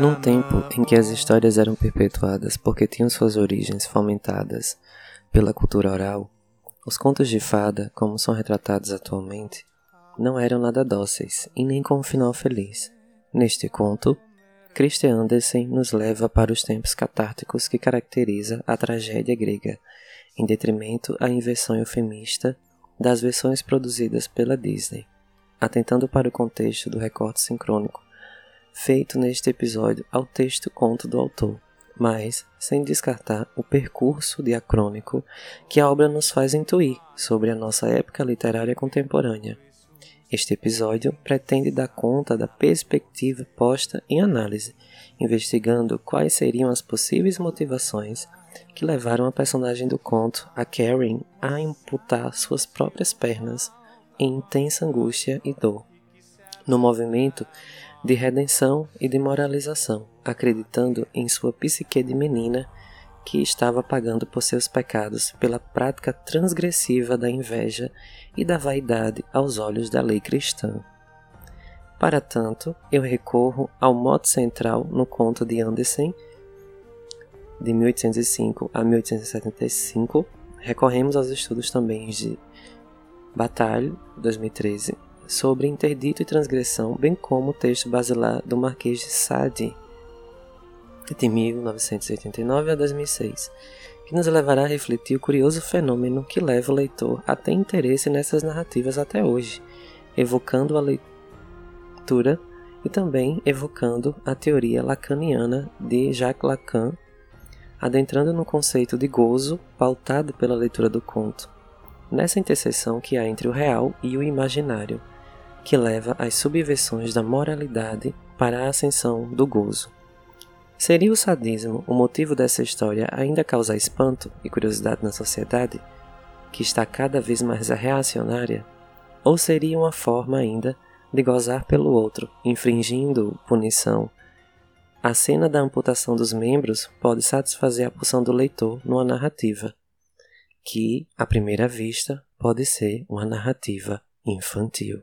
Num tempo em que as histórias eram perpetuadas porque tinham suas origens fomentadas pela cultura oral, os contos de fada, como são retratados atualmente, não eram nada dóceis e nem com um final feliz. Neste conto, Christian Andersen nos leva para os tempos catárticos que caracteriza a tragédia grega, em detrimento à inversão eufemista das versões produzidas pela Disney, atentando para o contexto do recorte sincrônico feito neste episódio ao texto conto do autor, mas sem descartar o percurso diacrônico que a obra nos faz intuir sobre a nossa época literária contemporânea. Este episódio pretende dar conta da perspectiva posta em análise, investigando quais seriam as possíveis motivações que levaram a personagem do conto, a Karen, a imputar suas próprias pernas em intensa angústia e dor. No movimento de redenção e de moralização, acreditando em sua psique de menina que estava pagando por seus pecados pela prática transgressiva da inveja e da vaidade aos olhos da lei cristã. Para tanto, eu recorro ao mote central no conto de Andersen, de 1805 a 1875. Recorremos aos estudos também de Batalha, 2013, sobre interdito e transgressão, bem como o texto basilar do Marquês de Sade, de 1989 a 2006, que nos levará a refletir o curioso fenômeno que leva o leitor a ter interesse nessas narrativas até hoje, evocando a leitura e também evocando a teoria lacaniana de Jacques Lacan, adentrando no conceito de gozo pautado pela leitura do conto, nessa interseção que há entre o real e o imaginário, que leva às subversões da moralidade para a ascensão do gozo. Seria o sadismo o motivo dessa história ainda causar espanto e curiosidade na sociedade, que está cada vez mais reacionária? Ou seria uma forma ainda de gozar pelo outro, infringindo punição? A cena da amputação dos membros pode satisfazer a pulsão do leitor numa narrativa, que, à primeira vista, pode ser uma narrativa infantil.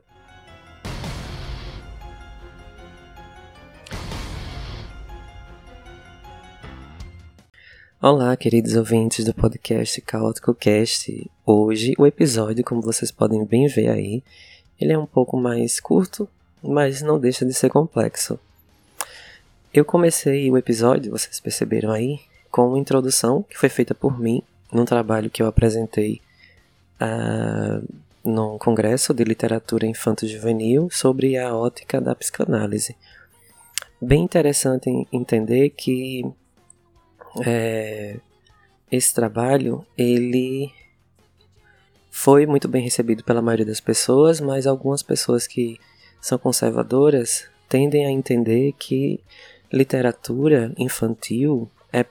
Olá, queridos ouvintes do podcast Caótico Cast. Hoje, o episódio, como vocês podem bem ver aí, ele é um pouco mais curto, mas não deixa de ser complexo. Eu comecei o episódio, vocês perceberam aí, com uma introdução que foi feita por mim num trabalho que eu apresentei uh, num congresso de literatura infanto-juvenil sobre a ótica da psicanálise. Bem interessante entender que é, esse trabalho ele foi muito bem recebido pela maioria das pessoas, mas algumas pessoas que são conservadoras tendem a entender que literatura infantil é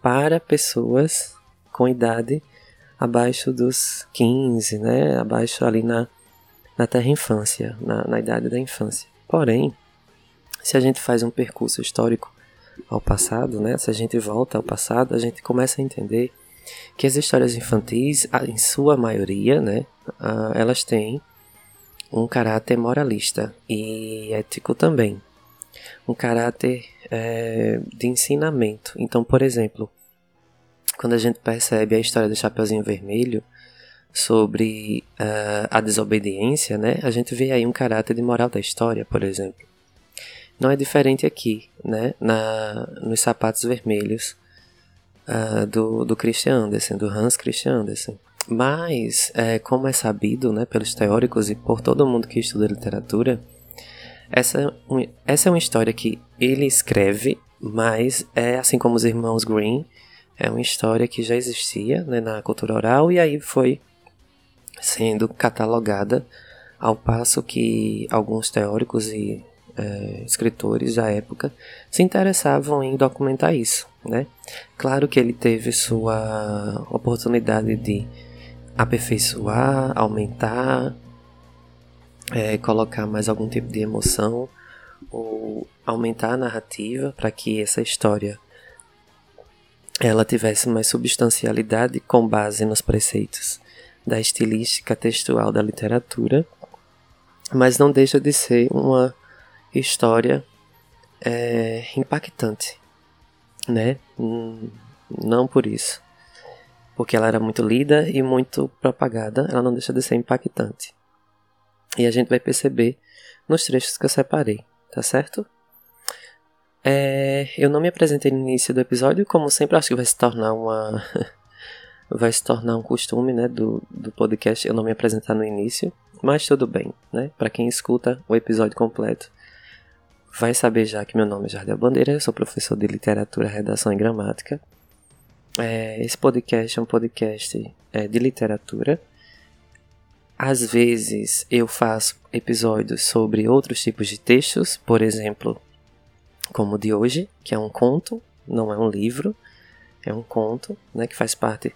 para pessoas com idade abaixo dos 15, né? Abaixo ali na, na terra infância, na, na idade da infância. Porém, se a gente faz um percurso histórico ao passado, né? Se a gente volta ao passado, a gente começa a entender que as histórias infantis, em sua maioria, né, elas têm um caráter moralista e ético também, um caráter é, de ensinamento. Então, por exemplo, quando a gente percebe a história do Chapeuzinho Vermelho sobre uh, a desobediência, né, a gente vê aí um caráter de moral da história, por exemplo. Não é diferente aqui, né? Na, nos sapatos vermelhos uh, do, do Christian Andersen, do Hans Christian Andersen. Mas, é, como é sabido né, pelos teóricos e por todo mundo que estuda literatura, essa, essa é uma história que ele escreve, mas é assim como os irmãos Green, é uma história que já existia né, na cultura oral e aí foi sendo catalogada ao passo que alguns teóricos e é, escritores da época se interessavam em documentar isso, né? Claro que ele teve sua oportunidade de aperfeiçoar, aumentar, é, colocar mais algum tipo de emoção ou aumentar a narrativa para que essa história ela tivesse mais substancialidade com base nos preceitos da estilística textual da literatura mas não deixa de ser uma história é, impactante, né? Hum, não por isso. Porque ela era muito lida e muito propagada, ela não deixa de ser impactante. E a gente vai perceber nos trechos que eu separei, tá certo? É, eu não me apresentei no início do episódio, como sempre acho que vai se tornar uma. vai se tornar um costume né, do, do podcast eu não me apresentar no início, mas tudo bem, né? Para quem escuta o episódio completo, vai saber já que meu nome é Jardel Bandeira, eu sou professor de literatura, redação e gramática. É, esse podcast é um podcast é, de literatura. Às vezes eu faço episódios sobre outros tipos de textos, por exemplo, como o de hoje, que é um conto, não é um livro, é um conto, né, que faz parte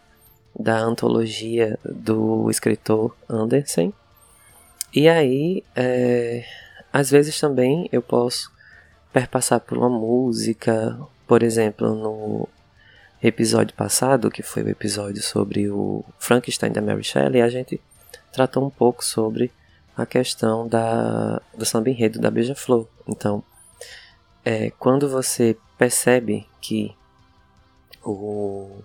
da antologia do escritor Andersen. E aí, é, às vezes também eu posso perpassar por uma música, por exemplo, no episódio passado, que foi o episódio sobre o Frankenstein da Mary Shelley, a gente tratou um pouco sobre a questão da, do samba enredo da Beija-Flor. Então, é, quando você percebe que o,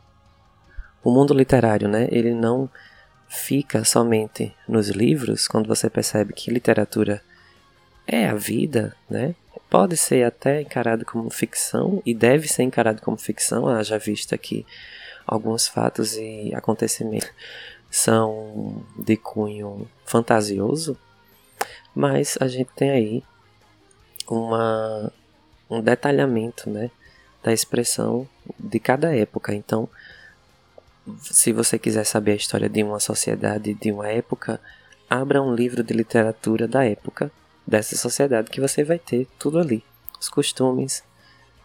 o mundo literário, né, ele não fica somente nos livros, quando você percebe que literatura é a vida, né, pode ser até encarado como ficção e deve ser encarado como ficção, haja vista que alguns fatos e acontecimentos são de cunho fantasioso, mas a gente tem aí uma um detalhamento né, da expressão de cada época. Então, se você quiser saber a história de uma sociedade, de uma época, abra um livro de literatura da época dessa sociedade que você vai ter tudo ali: os costumes,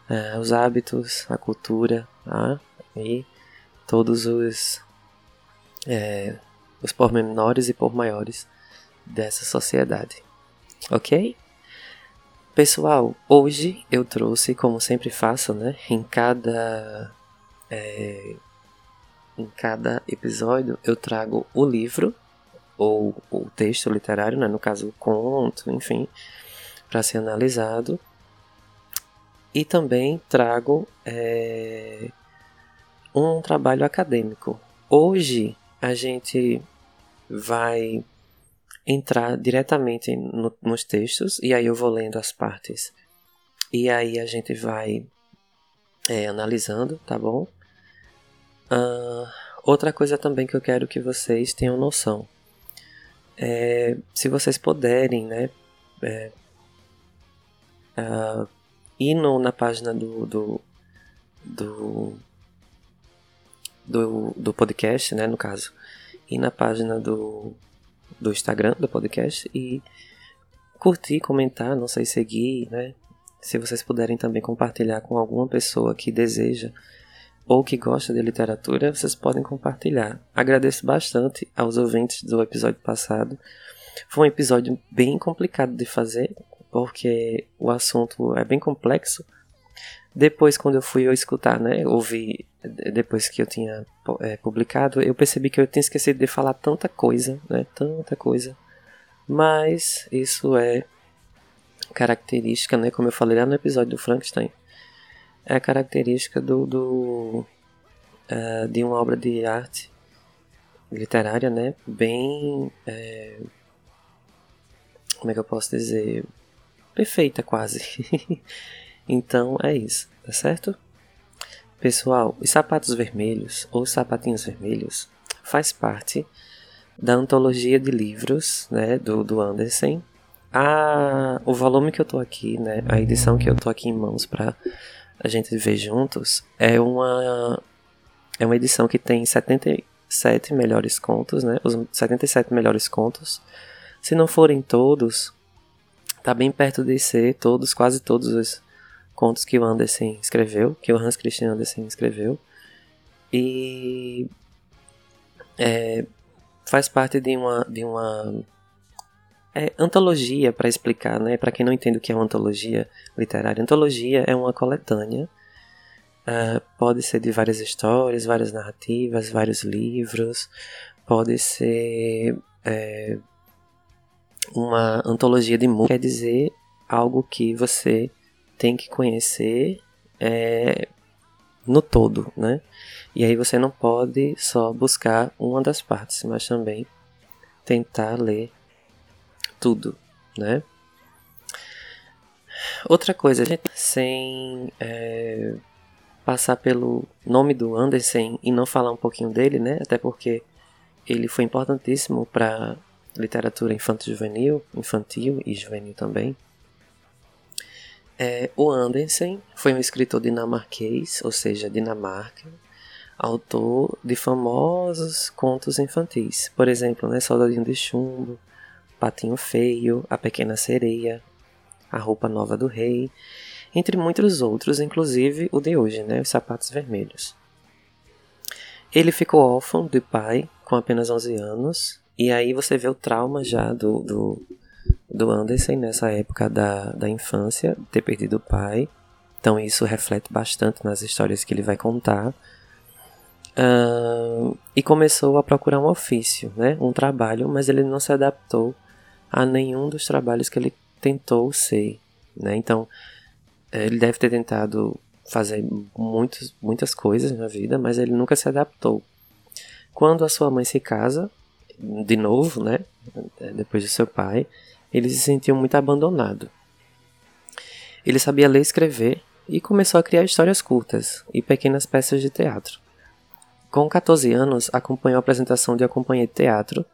uh, os hábitos, a cultura ah, e todos os, é, os pormenores e por maiores dessa sociedade. Ok? Pessoal, hoje eu trouxe, como sempre faço, né? Em cada. É, em cada episódio eu trago o livro, ou o texto literário, né? no caso o conto, enfim, para ser analisado. E também trago é, um trabalho acadêmico. Hoje a gente vai entrar diretamente no, nos textos e aí eu vou lendo as partes e aí a gente vai é, analisando, tá bom? Uh, outra coisa também que eu quero que vocês tenham noção é se vocês puderem, né? É, uh, ir no, na página do, do, do, do, do podcast, né? No caso, e na página do do Instagram do podcast e curtir, comentar, não sei, seguir, né? Se vocês puderem também compartilhar com alguma pessoa que deseja ou que gosta de literatura, vocês podem compartilhar. Agradeço bastante aos ouvintes do episódio passado. Foi um episódio bem complicado de fazer, porque o assunto é bem complexo. Depois, quando eu fui eu escutar, né, ouvir depois que eu tinha é, publicado, eu percebi que eu tinha esquecido de falar tanta coisa, né? Tanta coisa. Mas isso é característica, né? Como eu falei lá no episódio do Frankenstein. É característica do, do uh, de uma obra de arte literária, né? Bem. É, como é que eu posso dizer? Perfeita, quase. então é isso, tá certo? Pessoal, os sapatos vermelhos ou sapatinhos vermelhos faz parte da antologia de livros né, do, do Andersen. A, o volume que eu tô aqui, né, a edição que eu tô aqui em mãos para a gente ver juntos, é uma, é uma edição que tem 77 melhores contos, né, os 77 melhores contos. Se não forem todos, tá bem perto de ser todos, quase todos os contos que o Andersen escreveu, que o Hans Christian Andersen escreveu. E é, faz parte de uma, de uma é, antologia, para explicar, né? Para quem não entende o que é uma antologia literária. Antologia é uma coletânea. Uh, pode ser de várias histórias, várias narrativas, vários livros. Pode ser é, uma antologia de música quer dizer algo que você tem que conhecer é, no todo, né? E aí você não pode só buscar uma das partes, mas também tentar ler tudo, né? Outra coisa, sem é, passar pelo nome do Anderson e não falar um pouquinho dele, né? Até porque ele foi importantíssimo para literatura infanto-juvenil, infantil e juvenil também. É, o Andersen foi um escritor dinamarquês, ou seja, Dinamarca, autor de famosos contos infantis. Por exemplo, né, Soldadinho de Chumbo, Patinho Feio, A Pequena Sereia, A Roupa Nova do Rei, entre muitos outros, inclusive o de hoje, né, Os Sapatos Vermelhos. Ele ficou órfão de pai com apenas 11 anos, e aí você vê o trauma já do, do do Anderson nessa época da, da infância, ter perdido o pai. Então isso reflete bastante nas histórias que ele vai contar. Uh, e começou a procurar um ofício, né, um trabalho, mas ele não se adaptou a nenhum dos trabalhos que ele tentou ser. Né? Então eh, ele deve ter tentado fazer muitos, muitas coisas na vida, mas ele nunca se adaptou. Quando a sua mãe se casa, de novo, né, depois de seu pai, ele se sentiu muito abandonado. Ele sabia ler e escrever e começou a criar histórias curtas e pequenas peças de teatro. Com 14 anos, acompanhou a apresentação de uma companhia de teatro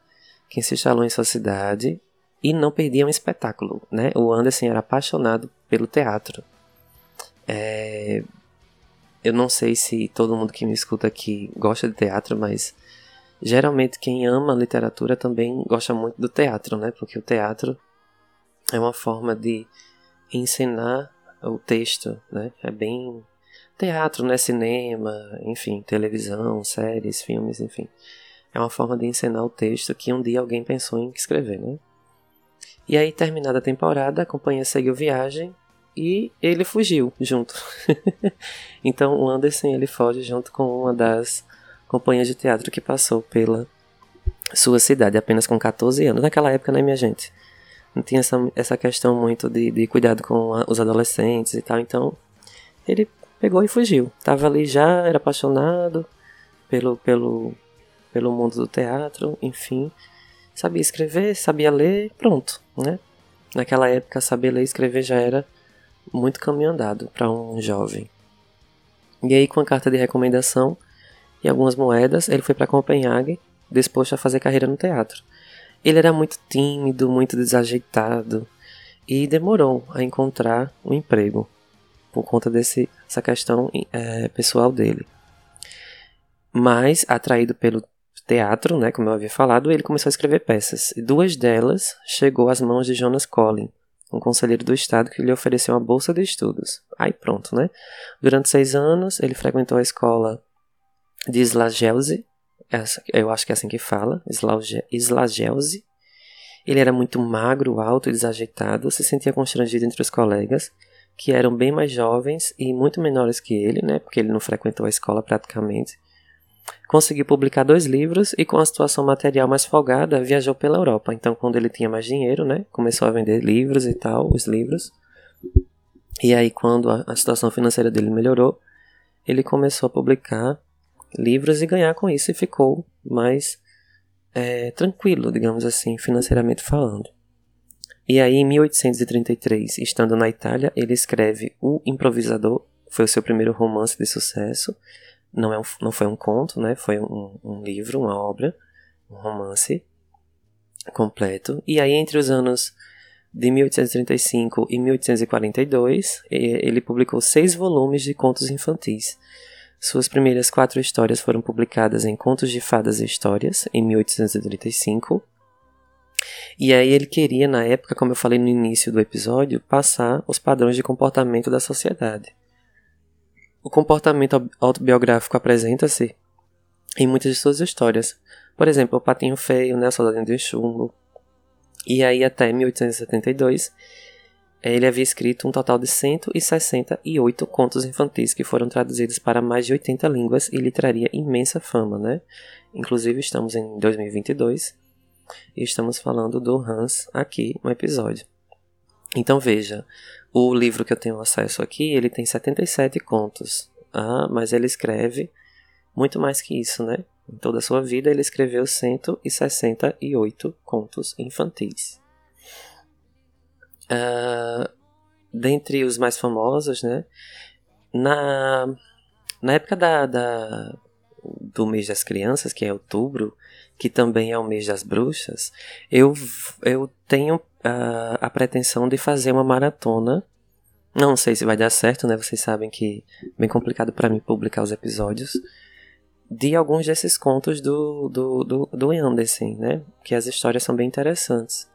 que se instalou em sua cidade e não perdia um espetáculo. Né? O Anderson era apaixonado pelo teatro. É... Eu não sei se todo mundo que me escuta aqui gosta de teatro, mas geralmente quem ama literatura também gosta muito do teatro, né? Porque o teatro é uma forma de ensinar o texto, né? É bem teatro, né? Cinema, enfim, televisão, séries, filmes, enfim. É uma forma de ensinar o texto que um dia alguém pensou em escrever, né? E aí, terminada a temporada, a companhia seguiu viagem e ele fugiu junto. então, o Anderson ele foge junto com uma das companhias de teatro que passou pela sua cidade, apenas com 14 anos. Naquela época, né, minha gente? não tinha essa, essa questão muito de, de cuidado com a, os adolescentes e tal, então ele pegou e fugiu. Tava ali já, era apaixonado pelo, pelo, pelo mundo do teatro, enfim. Sabia escrever, sabia ler, pronto, né? Naquela época, saber ler e escrever já era muito caminho andado para um jovem. E aí, com a carta de recomendação e algumas moedas, ele foi para Copenhague, disposto a fazer carreira no teatro. Ele era muito tímido, muito desajeitado e demorou a encontrar um emprego por conta dessa questão é, pessoal dele. Mas, atraído pelo teatro, né, como eu havia falado, ele começou a escrever peças. E duas delas chegou às mãos de Jonas Collin, um conselheiro do estado que lhe ofereceu uma bolsa de estudos. Aí pronto, né? Durante seis anos, ele frequentou a escola de Slagelse, eu acho que é assim que fala, Slagelse. Ele era muito magro, alto e desajeitado, se sentia constrangido entre os colegas, que eram bem mais jovens e muito menores que ele, né, porque ele não frequentou a escola praticamente. Conseguiu publicar dois livros e, com a situação material mais folgada, viajou pela Europa. Então, quando ele tinha mais dinheiro, né, começou a vender livros e tal, os livros. E aí, quando a, a situação financeira dele melhorou, ele começou a publicar livros e ganhar com isso e ficou mais é, tranquilo, digamos assim, financeiramente falando. E aí, em 1833, estando na Itália, ele escreve O Improvisador, foi o seu primeiro romance de sucesso. Não, é um, não foi um conto, né? Foi um, um livro, uma obra, um romance completo. E aí, entre os anos de 1835 e 1842, ele publicou seis volumes de contos infantis, suas primeiras quatro histórias foram publicadas em Contos de Fadas e Histórias, em 1835. E aí ele queria, na época, como eu falei no início do episódio, passar os padrões de comportamento da sociedade. O comportamento autobiográfico apresenta-se em muitas de suas histórias. Por exemplo, O Patinho Feio, né, O Soldadinho de Chumbo. E aí até 1872 ele havia escrito um total de 168 contos infantis que foram traduzidos para mais de 80 línguas e lhe traria imensa fama, né? Inclusive estamos em 2022 E estamos falando do Hans aqui no episódio. Então veja, o livro que eu tenho acesso aqui, ele tem 77 contos. Ah, mas ele escreve muito mais que isso, né? Em toda a sua vida, ele escreveu 168 contos infantis. Uh, dentre os mais famosos, né? Na, na época da, da, do mês das crianças, que é outubro, que também é o mês das bruxas, eu, eu tenho uh, a pretensão de fazer uma maratona. Não sei se vai dar certo, né? Vocês sabem que é bem complicado para mim publicar os episódios de alguns desses contos do, do, do, do Anderson, né? Que as histórias são bem interessantes.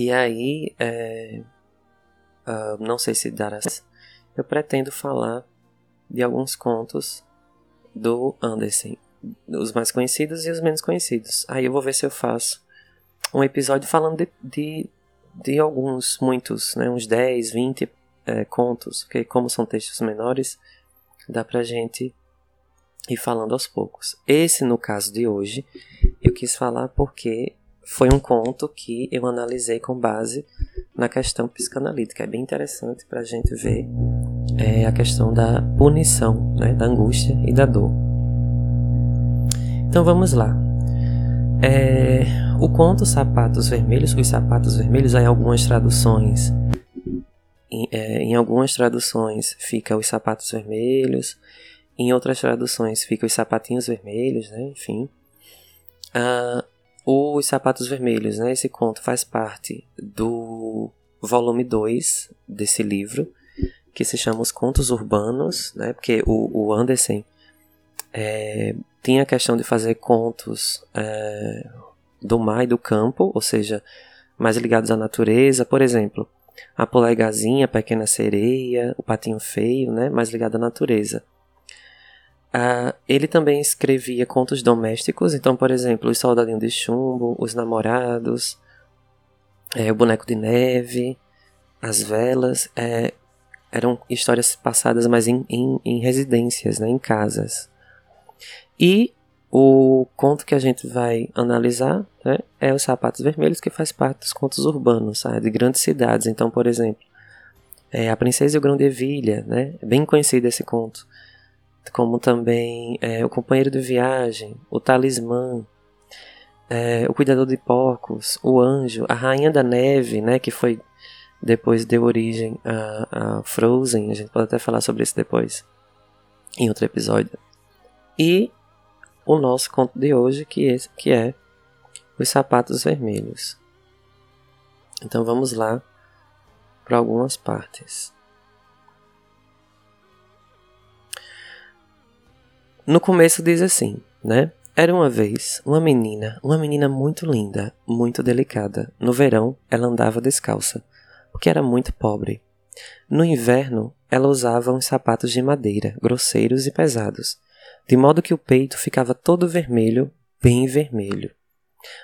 E aí, é, uh, não sei se dará. Eu pretendo falar de alguns contos do Anderson, os mais conhecidos e os menos conhecidos. Aí eu vou ver se eu faço um episódio falando de, de, de alguns, muitos, né, uns 10, 20 é, contos, porque como são textos menores, dá pra gente ir falando aos poucos. Esse, no caso de hoje, eu quis falar porque foi um conto que eu analisei com base na questão psicanalítica. É bem interessante para a gente ver é, a questão da punição, né, da angústia e da dor. Então vamos lá. É, o conto Sapatos Vermelhos, os Sapatos Vermelhos, em algumas traduções, em, é, em algumas traduções fica os Sapatos Vermelhos, em outras traduções fica os Sapatinhos Vermelhos, né, enfim. Uh, os Sapatos Vermelhos, né? Esse conto faz parte do volume 2 desse livro, que se chama Os Contos Urbanos, né? Porque o, o Anderson é, tinha a questão de fazer contos é, do mar e do campo, ou seja, mais ligados à natureza, por exemplo, a polegazinha, a pequena sereia, o patinho feio, né? Mais ligado à natureza. Uh, ele também escrevia contos domésticos, então, por exemplo, Os Soldadinhos de Chumbo, Os Namorados, é, O Boneco de Neve, As Velas, é, eram histórias passadas mais em, em, em residências, né, em casas. E o conto que a gente vai analisar né, é Os Sapatos Vermelhos, que faz parte dos contos urbanos, sabe, de grandes cidades. Então, por exemplo, é, A Princesa e o Grão de né, é bem conhecido esse conto como também é, o companheiro de viagem, o talismã, é, o cuidador de porcos, o anjo, a rainha da neve, né, que foi depois deu origem a, a Frozen, a gente pode até falar sobre isso depois em outro episódio. E o nosso conto de hoje que é, que é os sapatos vermelhos. Então vamos lá para algumas partes. No começo diz assim, né? Era uma vez uma menina, uma menina muito linda, muito delicada. No verão, ela andava descalça, porque era muito pobre. No inverno, ela usava uns sapatos de madeira, grosseiros e pesados, de modo que o peito ficava todo vermelho, bem vermelho.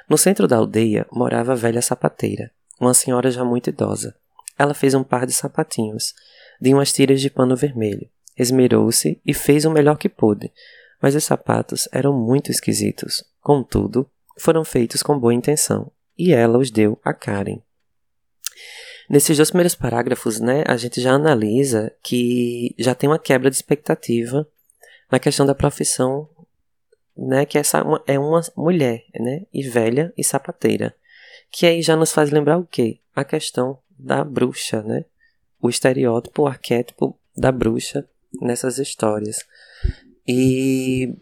No centro da aldeia morava a velha sapateira, uma senhora já muito idosa. Ela fez um par de sapatinhos, de umas tiras de pano vermelho, esmerou-se e fez o melhor que pôde, mas os sapatos eram muito esquisitos. Contudo, foram feitos com boa intenção, e ela os deu a Karen. Nesses dois primeiros parágrafos, né, a gente já analisa que já tem uma quebra de expectativa na questão da profissão, né, que essa é uma mulher, né, e velha e sapateira, que aí já nos faz lembrar o quê? A questão da bruxa, né, o estereótipo, o arquétipo da bruxa nessas histórias. E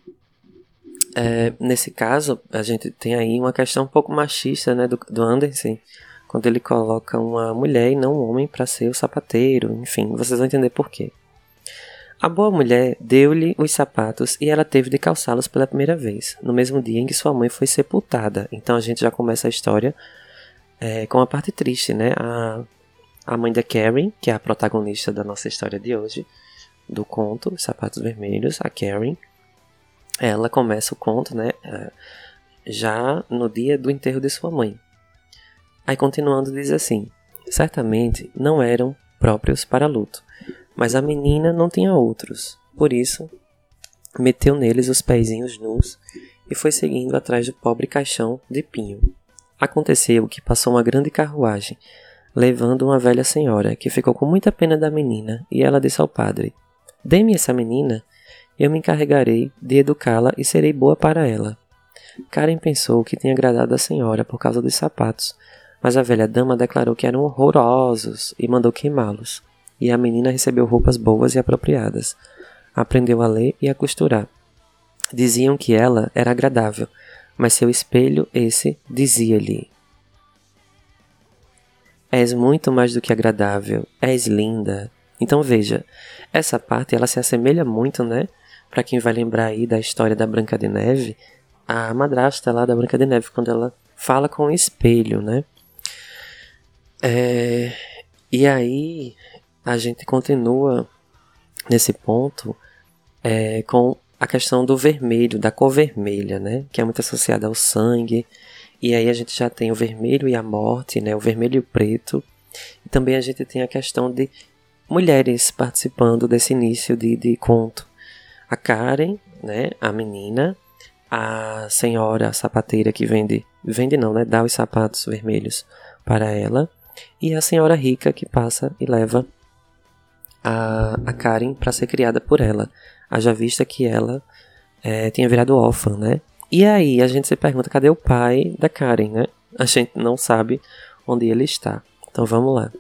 é, nesse caso, a gente tem aí uma questão um pouco machista né, do, do Anderson, quando ele coloca uma mulher e não um homem para ser o sapateiro, enfim, vocês vão entender por quê. A boa mulher deu-lhe os sapatos e ela teve de calçá-los pela primeira vez, no mesmo dia em que sua mãe foi sepultada. Então a gente já começa a história é, com uma parte triste, né? A, a mãe da Karen, que é a protagonista da nossa história de hoje, do conto Sapatos Vermelhos, a Karen, ela começa o conto, né, é, já no dia do enterro de sua mãe. Aí continuando diz assim: certamente não eram próprios para luto, mas a menina não tinha outros. Por isso, meteu neles os pezinhos nus e foi seguindo atrás do pobre caixão de pinho. Aconteceu que passou uma grande carruagem, levando uma velha senhora, que ficou com muita pena da menina, e ela disse ao padre: Dê-me essa menina, eu me encarregarei de educá-la e serei boa para ela. Karen pensou que tinha agradado a senhora por causa dos sapatos, mas a velha dama declarou que eram horrorosos e mandou queimá-los. E a menina recebeu roupas boas e apropriadas. Aprendeu a ler e a costurar. Diziam que ela era agradável, mas seu espelho, esse, dizia-lhe: És muito mais do que agradável, és linda. Então veja, essa parte ela se assemelha muito, né? Para quem vai lembrar aí da história da Branca de Neve, a madrasta lá da Branca de Neve, quando ela fala com o espelho, né? É, e aí a gente continua nesse ponto é, com a questão do vermelho, da cor vermelha, né? Que é muito associada ao sangue. E aí a gente já tem o vermelho e a morte, né? O vermelho e o preto. E também a gente tem a questão de mulheres participando desse início de, de conto. A Karen, né? A menina, a senhora sapateira que vende, vende não, né? Dá os sapatos vermelhos para ela. E a senhora rica que passa e leva a, a Karen para ser criada por ela. Haja vista que ela é, tinha virado órfã, né? E aí a gente se pergunta, cadê o pai da Karen, né? A gente não sabe onde ele está. Então vamos lá.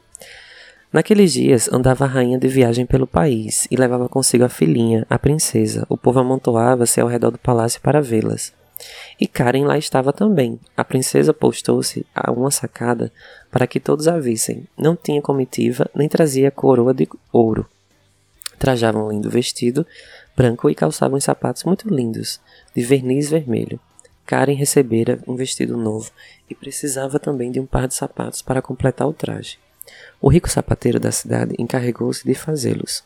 Naqueles dias andava a rainha de viagem pelo país e levava consigo a filhinha, a princesa. O povo amontoava-se ao redor do palácio para vê-las. E Karen lá estava também. A princesa postou-se a uma sacada para que todos a vissem. Não tinha comitiva, nem trazia coroa de ouro. Trajava um lindo vestido branco e calçava uns sapatos muito lindos, de verniz vermelho. Karen recebera um vestido novo e precisava também de um par de sapatos para completar o traje. O rico sapateiro da cidade encarregou-se de fazê-los.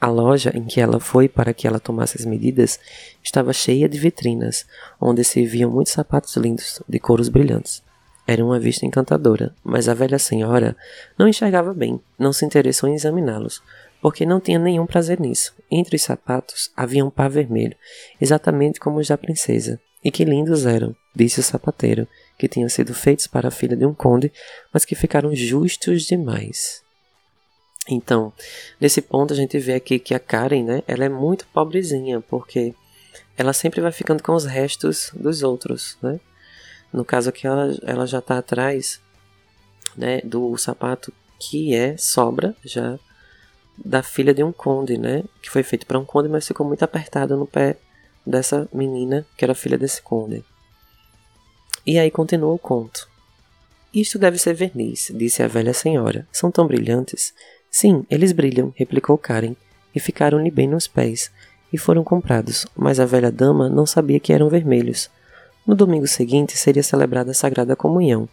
A loja em que ela foi para que ela tomasse as medidas estava cheia de vitrinas, onde se viam muitos sapatos lindos, de couros brilhantes. Era uma vista encantadora, mas a velha senhora não enxergava bem, não se interessou em examiná-los, porque não tinha nenhum prazer nisso. Entre os sapatos havia um par vermelho, exatamente como os da princesa. E que lindos eram, disse o sapateiro, que tinham sido feitos para a filha de um conde, mas que ficaram justos demais. Então, nesse ponto a gente vê aqui que a Karen, né, ela é muito pobrezinha, porque ela sempre vai ficando com os restos dos outros, né? No caso aqui ela, ela já está atrás, né, do sapato que é sobra já da filha de um conde, né? Que foi feito para um conde, mas ficou muito apertado no pé dessa menina que era filha desse conde. E aí continua o conto. Isto deve ser verniz, disse a velha senhora. São tão brilhantes. Sim, eles brilham, replicou Karen, e ficaram-lhe bem nos pés, e foram comprados, mas a velha dama não sabia que eram vermelhos. No domingo seguinte seria celebrada a Sagrada Comunhão,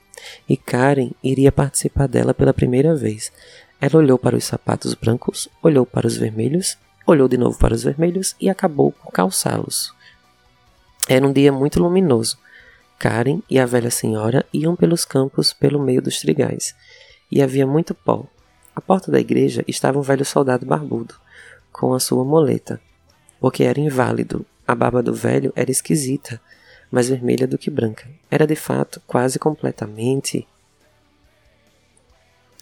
e Karen iria participar dela pela primeira vez. Ela olhou para os sapatos brancos, olhou para os vermelhos, olhou de novo para os vermelhos e acabou por calçá-los. Era um dia muito luminoso. Karen e a velha senhora iam pelos campos pelo meio dos trigais, e havia muito pó. À porta da igreja estava um velho soldado barbudo, com a sua moleta, porque era inválido. A barba do velho era esquisita, mais vermelha do que branca. Era de fato quase completamente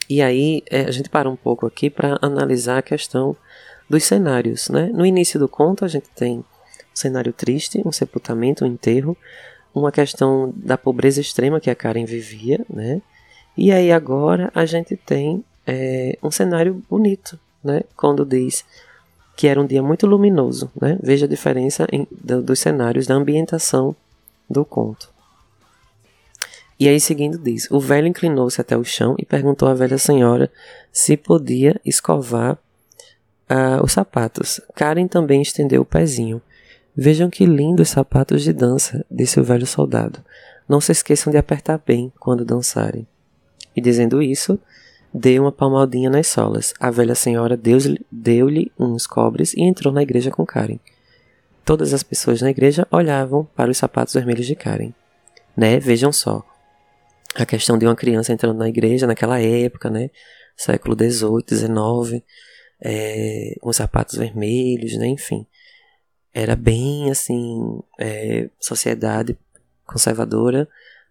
e aí é, a gente para um pouco aqui para analisar a questão dos cenários. Né? No início do conto a gente tem um cenário triste, um sepultamento, um enterro, uma questão da pobreza extrema que a Karen vivia, né? E aí agora a gente tem é, um cenário bonito, né? Quando diz que era um dia muito luminoso, né? Veja a diferença em, do, dos cenários da ambientação do conto. E aí, seguindo, diz: O velho inclinou-se até o chão e perguntou à velha senhora se podia escovar uh, os sapatos. Karen também estendeu o pezinho. Vejam que lindos sapatos de dança, disse o velho soldado. Não se esqueçam de apertar bem quando dançarem. E dizendo isso, deu uma palmadinha nas solas. A velha senhora deu-lhe uns cobres e entrou na igreja com Karen. Todas as pessoas na igreja olhavam para os sapatos vermelhos de Karen. Né? Vejam só, a questão de uma criança entrando na igreja naquela época, né? Século XVIII, XIX, é, sapatos vermelhos, né? Enfim. Era bem assim, é, sociedade conservadora,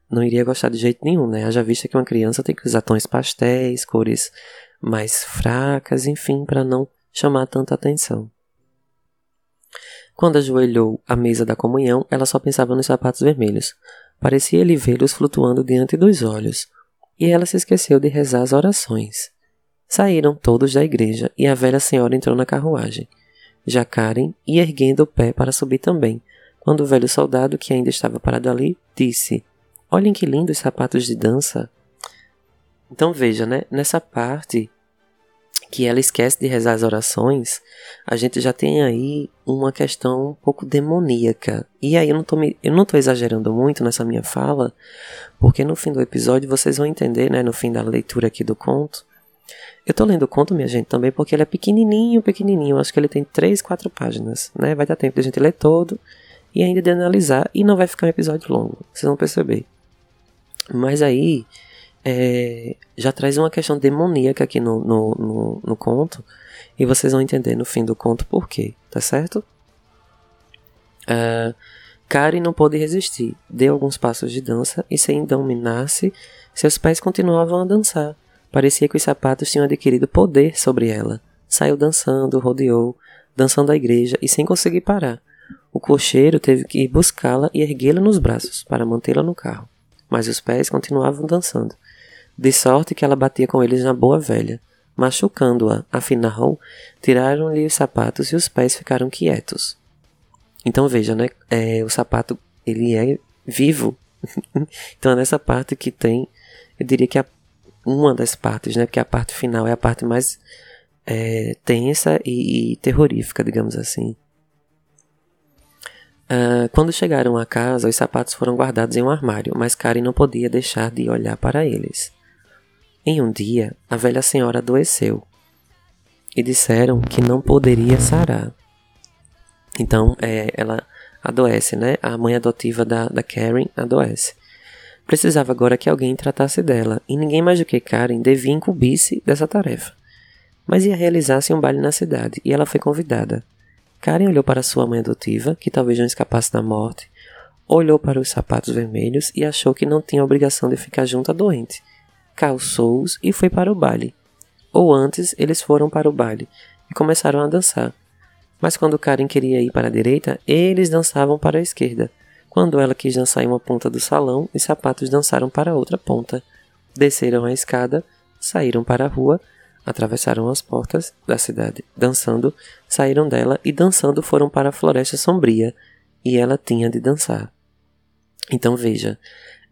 não iria gostar de jeito nenhum, né? Haja vista que uma criança tem que usar tons pastéis, cores mais fracas, enfim, para não chamar tanta atenção. Quando ajoelhou à mesa da comunhão, ela só pensava nos sapatos vermelhos. Parecia-lhe vê-los flutuando diante dos olhos, e ela se esqueceu de rezar as orações. Saíram todos da igreja e a velha senhora entrou na carruagem. Já ia erguendo o pé para subir também, quando o velho soldado, que ainda estava parado ali, disse: Olhem que lindos sapatos de dança. Então veja, né? Nessa parte que ela esquece de rezar as orações, a gente já tem aí uma questão um pouco demoníaca. E aí eu não tô, me, eu não tô exagerando muito nessa minha fala, porque no fim do episódio vocês vão entender, né, no fim da leitura aqui do conto. Eu tô lendo o conto, minha gente, também porque ele é pequenininho, pequenininho. Acho que ele tem 3, 4 páginas, né? Vai dar tempo de a gente ler todo e ainda de analisar e não vai ficar um episódio longo, vocês vão perceber. Mas aí é, já traz uma questão demoníaca aqui no, no, no, no, conto. E vocês vão entender no fim do conto por quê, tá certo? Uh, Karen não pôde resistir. Deu alguns passos de dança e, sem dominar-se, seus pés continuavam a dançar. Parecia que os sapatos tinham adquirido poder sobre ela. Saiu dançando, rodeou, dançando a igreja e sem conseguir parar. O cocheiro teve que ir buscá-la e erguê-la nos braços para mantê-la no carro. Mas os pés continuavam dançando de sorte que ela batia com eles na boa velha, machucando-a. Afinal, tiraram-lhe os sapatos e os pés ficaram quietos. Então veja, né? É, o sapato ele é vivo. então é nessa parte que tem, eu diria que é uma das partes, né? Porque a parte final é a parte mais é, tensa e, e, terrorífica, digamos assim. Uh, quando chegaram à casa, os sapatos foram guardados em um armário, mas Karen não podia deixar de olhar para eles. Em um dia, a velha senhora adoeceu e disseram que não poderia sarar. Então, é, ela adoece, né? A mãe adotiva da, da Karen adoece. Precisava agora que alguém tratasse dela, e ninguém mais do que Karen devia incumbir-se dessa tarefa. Mas ia realizar-se um baile na cidade, e ela foi convidada. Karen olhou para sua mãe adotiva, que talvez não escapasse da morte, olhou para os sapatos vermelhos e achou que não tinha obrigação de ficar junto à doente calçou-os e foi para o baile. Ou antes, eles foram para o baile e começaram a dançar. Mas quando Karen queria ir para a direita, eles dançavam para a esquerda. Quando ela quis dançar em uma ponta do salão, os sapatos dançaram para outra ponta. Desceram a escada, saíram para a rua, atravessaram as portas da cidade. Dançando, saíram dela e dançando foram para a floresta sombria, e ela tinha de dançar. Então veja,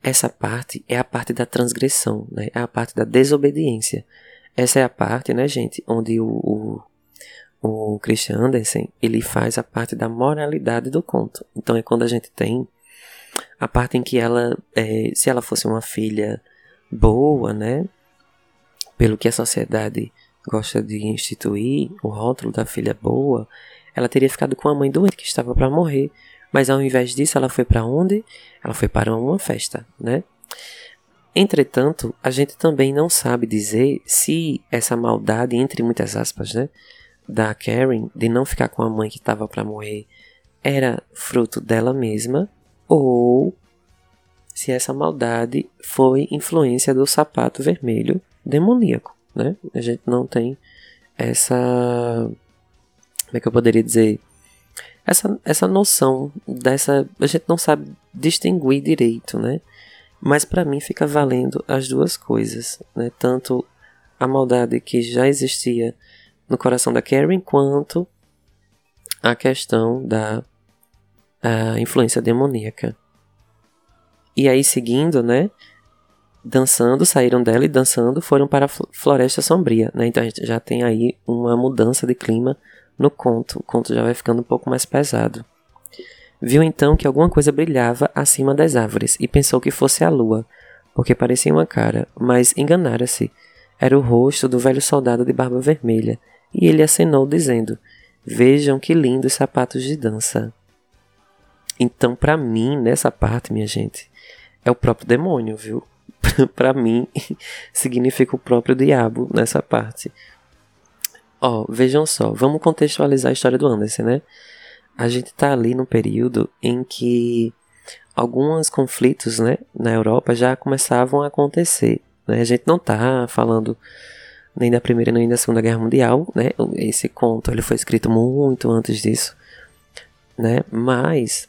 essa parte é a parte da transgressão, né? é a parte da desobediência. Essa é a parte, né, gente, onde o, o, o Christian Andersen ele faz a parte da moralidade do conto. Então é quando a gente tem a parte em que ela, é, se ela fosse uma filha boa, né, pelo que a sociedade gosta de instituir, o rótulo da filha boa, ela teria ficado com a mãe doente que estava para morrer. Mas ao invés disso, ela foi para onde? Ela foi para uma festa, né? Entretanto, a gente também não sabe dizer se essa maldade, entre muitas aspas, né, da Karen de não ficar com a mãe que estava para morrer era fruto dela mesma ou se essa maldade foi influência do sapato vermelho demoníaco, né? A gente não tem essa como é que eu poderia dizer essa, essa noção dessa. A gente não sabe distinguir direito, né? Mas para mim fica valendo as duas coisas, né? Tanto a maldade que já existia no coração da Karen, quanto a questão da a influência demoníaca. E aí, seguindo, né? Dançando, saíram dela e dançando foram para a Floresta Sombria, né? Então a gente já tem aí uma mudança de clima no conto. O conto já vai ficando um pouco mais pesado. Viu então que alguma coisa brilhava acima das árvores e pensou que fosse a lua, porque parecia uma cara, mas enganara-se. Era o rosto do velho soldado de barba vermelha, e ele acenou, dizendo: Vejam que lindos sapatos de dança. Então, para mim, nessa parte, minha gente, é o próprio demônio, viu? para mim, significa o próprio diabo nessa parte. Ó, vejam só, vamos contextualizar a história do Anderson, né? a gente está ali no período em que alguns conflitos né, na Europa já começavam a acontecer. Né? A gente não está falando nem da Primeira nem da Segunda Guerra Mundial, né? Esse conto ele foi escrito muito antes disso, né? Mas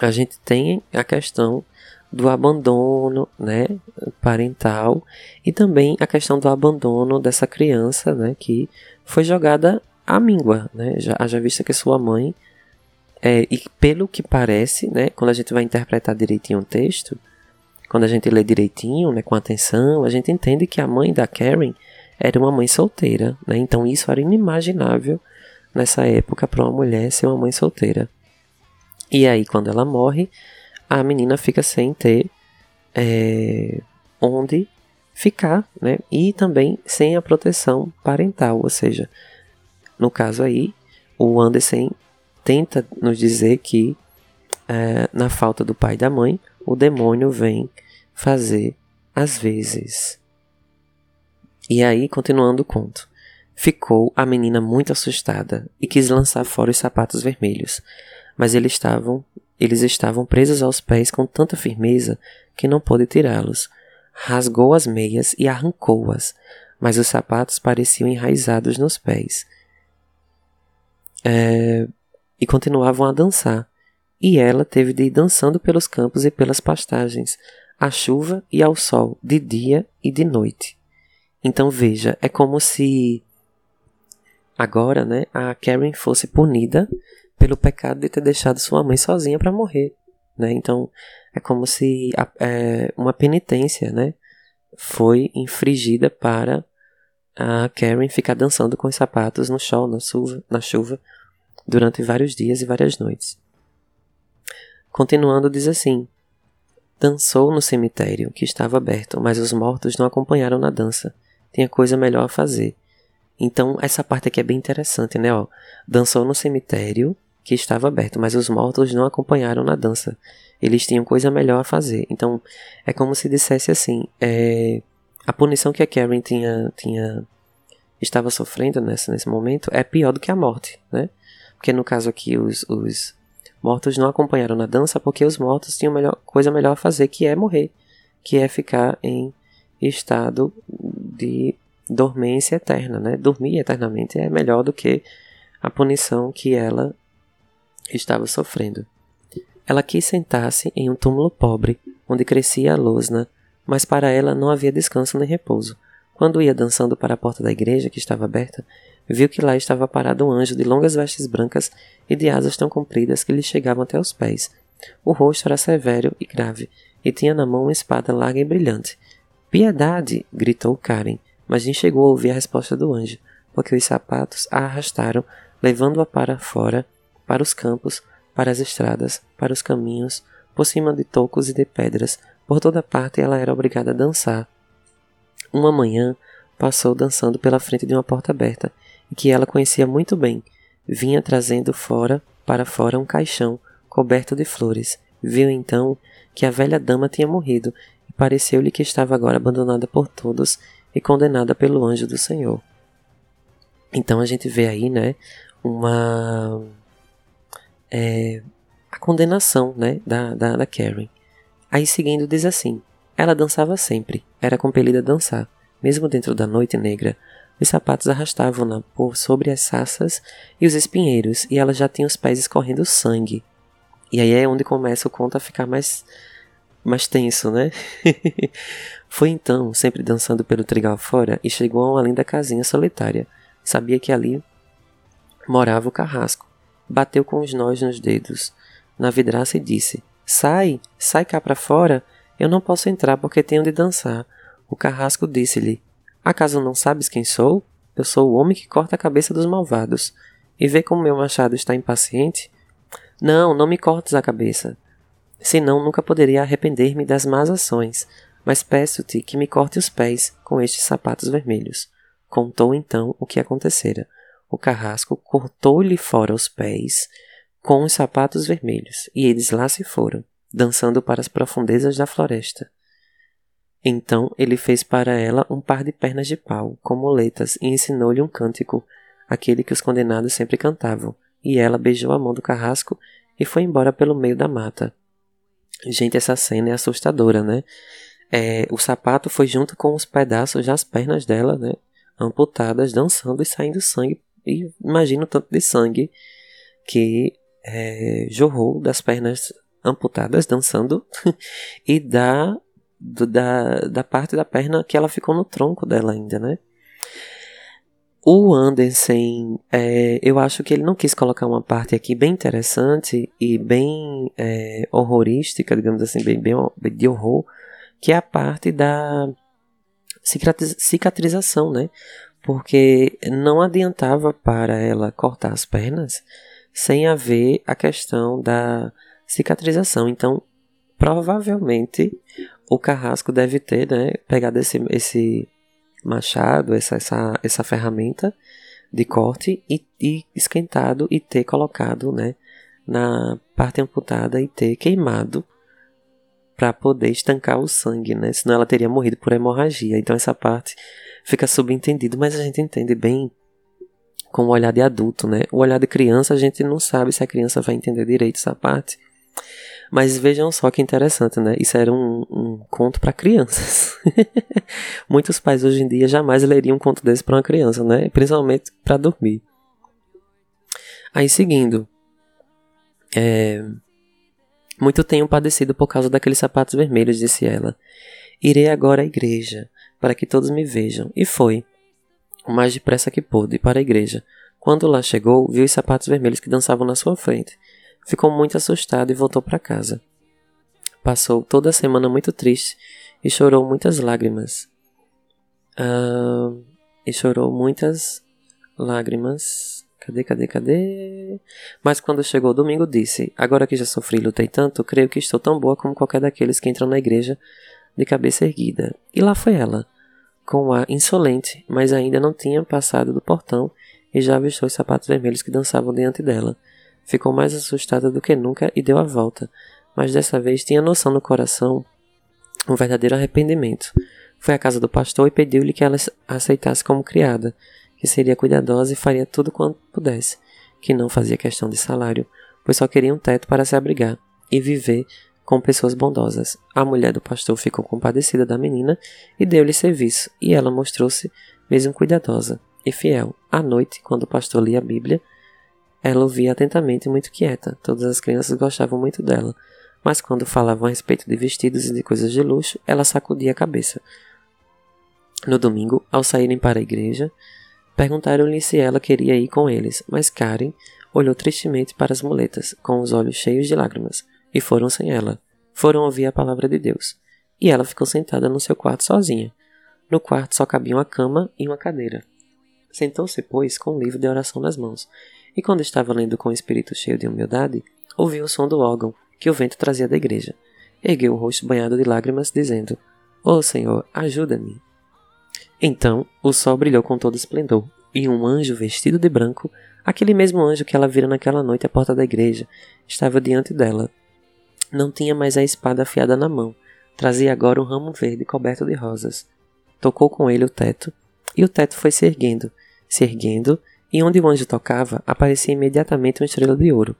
a gente tem a questão do abandono, né, parental e também a questão do abandono dessa criança, né, que foi jogada à míngua, né? Já já vista que sua mãe é, e pelo que parece, né, quando a gente vai interpretar direitinho o texto, quando a gente lê direitinho, né, com atenção, a gente entende que a mãe da Karen era uma mãe solteira, né? Então isso era inimaginável nessa época para uma mulher ser uma mãe solteira. E aí, quando ela morre, a menina fica sem ter é, onde ficar, né? E também sem a proteção parental, ou seja, no caso aí, o Anderson tenta nos dizer que é, na falta do pai e da mãe, o demônio vem fazer às vezes. E aí, continuando o conto. Ficou a menina muito assustada e quis lançar fora os sapatos vermelhos, mas eles estavam, eles estavam presos aos pés com tanta firmeza que não pôde tirá-los. Rasgou as meias e arrancou-as, mas os sapatos pareciam enraizados nos pés. É, e continuavam a dançar, e ela teve de ir dançando pelos campos e pelas pastagens, à chuva e ao sol, de dia e de noite. Então veja, é como se agora, né, a Karen fosse punida pelo pecado de ter deixado sua mãe sozinha para morrer, né? Então é como se a, é, uma penitência, né, foi infringida para a Karen ficar dançando com os sapatos no sol, na chuva, na chuva durante vários dias e várias noites. Continuando, diz assim: Dançou no cemitério, que estava aberto, mas os mortos não acompanharam na dança. Tinha coisa melhor a fazer. Então, essa parte aqui é bem interessante, né? Ó, dançou no cemitério, que estava aberto, mas os mortos não acompanharam na dança. Eles tinham coisa melhor a fazer. Então, é como se dissesse assim: é, a punição que a Karen tinha, tinha estava sofrendo nesse momento é pior do que a morte, né? Porque no caso aqui, os, os mortos não acompanharam na dança porque os mortos tinham melhor, coisa melhor a fazer, que é morrer, que é ficar em estado de dormência eterna, né? Dormir eternamente é melhor do que a punição que ela estava sofrendo. Ela quis sentar-se em um túmulo pobre, onde crescia a losna, mas para ela não havia descanso nem repouso. Quando ia dançando para a porta da igreja, que estava aberta, viu que lá estava parado um anjo de longas vestes brancas e de asas tão compridas que lhe chegavam até os pés. O rosto era severo e grave, e tinha na mão uma espada larga e brilhante. Piedade! gritou Karen, mas nem chegou a ouvir a resposta do anjo, porque os sapatos a arrastaram, levando-a para fora, para os campos, para as estradas, para os caminhos, por cima de tocos e de pedras, por toda parte ela era obrigada a dançar. Uma manhã passou dançando pela frente de uma porta aberta que ela conhecia muito bem, vinha trazendo fora para fora um caixão coberto de flores. Viu então que a velha dama tinha morrido e pareceu-lhe que estava agora abandonada por todos e condenada pelo anjo do Senhor. Então a gente vê aí, né, uma é, a condenação, né, da, da, da Karen. Aí seguindo diz assim: ela dançava sempre, era compelida a dançar, mesmo dentro da noite negra, os sapatos arrastavam-na por sobre as saças e os espinheiros, e ela já tinha os pés escorrendo sangue. E aí é onde começa o conto a ficar mais, mais tenso, né? Foi então, sempre dançando pelo trigal fora, e chegou a uma linda casinha solitária. Sabia que ali morava o carrasco. Bateu com os nós nos dedos na vidraça e disse: Sai, sai cá para fora. Eu não posso entrar porque tenho de dançar. O carrasco disse-lhe: Acaso não sabes quem sou? Eu sou o homem que corta a cabeça dos malvados. E vê como meu machado está impaciente? Não, não me cortes a cabeça. Senão nunca poderia arrepender-me das más ações, mas peço-te que me corte os pés com estes sapatos vermelhos. Contou então o que acontecera. O carrasco cortou-lhe fora os pés com os sapatos vermelhos, e eles lá se foram, dançando para as profundezas da floresta. Então ele fez para ela um par de pernas de pau, com muletas, e ensinou-lhe um cântico, aquele que os condenados sempre cantavam, e ela beijou a mão do carrasco e foi embora pelo meio da mata. Gente, essa cena é assustadora, né? É, o sapato foi junto com os pedaços das pernas dela, né? Amputadas, dançando e saindo sangue. E imagina o tanto de sangue que é, jorrou das pernas amputadas, dançando, e da, da, da parte da perna que ela ficou no tronco dela ainda, né? O Anderson, é, eu acho que ele não quis colocar uma parte aqui bem interessante e bem é, horrorística, digamos assim, bem, bem de horror, que é a parte da cicatrização, né? Porque não adiantava para ela cortar as pernas sem haver a questão da cicatrização. Então, provavelmente, o carrasco deve ter né, pegado esse, esse machado, essa, essa, essa ferramenta de corte e, e esquentado e ter colocado né, na parte amputada e ter queimado para poder estancar o sangue, né? Senão ela teria morrido por hemorragia. Então essa parte fica subentendido, mas a gente entende bem com o olhar de adulto, né? O olhar de criança a gente não sabe se a criança vai entender direito essa parte. Mas vejam só que interessante, né? Isso era um, um conto para crianças. Muitos pais hoje em dia jamais leriam um conto desse para uma criança, né? Principalmente para dormir. Aí seguindo, é... muito tenho padecido por causa daqueles sapatos vermelhos, disse ela. Irei agora à igreja, para que todos me vejam. E foi, o mais depressa que pôde, para a igreja. Quando lá chegou, viu os sapatos vermelhos que dançavam na sua frente Ficou muito assustado e voltou para casa. Passou toda a semana muito triste e chorou muitas lágrimas. E chorou muitas lágrimas. Cadê, cadê, cadê? Mas quando chegou o domingo, disse: Agora que já sofri e lutei tanto, creio que estou tão boa como qualquer daqueles que entram na igreja de cabeça erguida. E lá foi ela, com um ar insolente, mas ainda não tinha passado do portão e já avistou os sapatos vermelhos que dançavam diante dela. Ficou mais assustada do que nunca e deu a volta, mas dessa vez tinha noção no coração um verdadeiro arrependimento. Foi à casa do pastor e pediu-lhe que ela aceitasse como criada, que seria cuidadosa e faria tudo quanto pudesse, que não fazia questão de salário, pois só queria um teto para se abrigar e viver com pessoas bondosas. A mulher do pastor ficou compadecida da menina e deu-lhe serviço, e ela mostrou-se mesmo cuidadosa e fiel. À noite, quando o pastor lia a Bíblia, ela ouvia atentamente e muito quieta. Todas as crianças gostavam muito dela, mas quando falavam a respeito de vestidos e de coisas de luxo, ela sacudia a cabeça. No domingo, ao saírem para a igreja, perguntaram-lhe se ela queria ir com eles, mas Karen olhou tristemente para as muletas, com os olhos cheios de lágrimas, e foram sem ela. Foram ouvir a palavra de Deus. E ela ficou sentada no seu quarto sozinha. No quarto só cabiam a cama e uma cadeira. Sentou-se, pois, com um livro de oração nas mãos, e quando estava lendo com o espírito cheio de humildade, ouviu o som do órgão que o vento trazia da igreja. Ergueu o rosto banhado de lágrimas, dizendo: Ó oh, Senhor, ajuda-me. Então o sol brilhou com todo esplendor, e um anjo vestido de branco, aquele mesmo anjo que ela vira naquela noite à porta da igreja, estava diante dela. Não tinha mais a espada afiada na mão, trazia agora um ramo verde coberto de rosas. Tocou com ele o teto, e o teto foi se erguendo, se erguendo, e onde o anjo tocava, aparecia imediatamente uma estrela de ouro.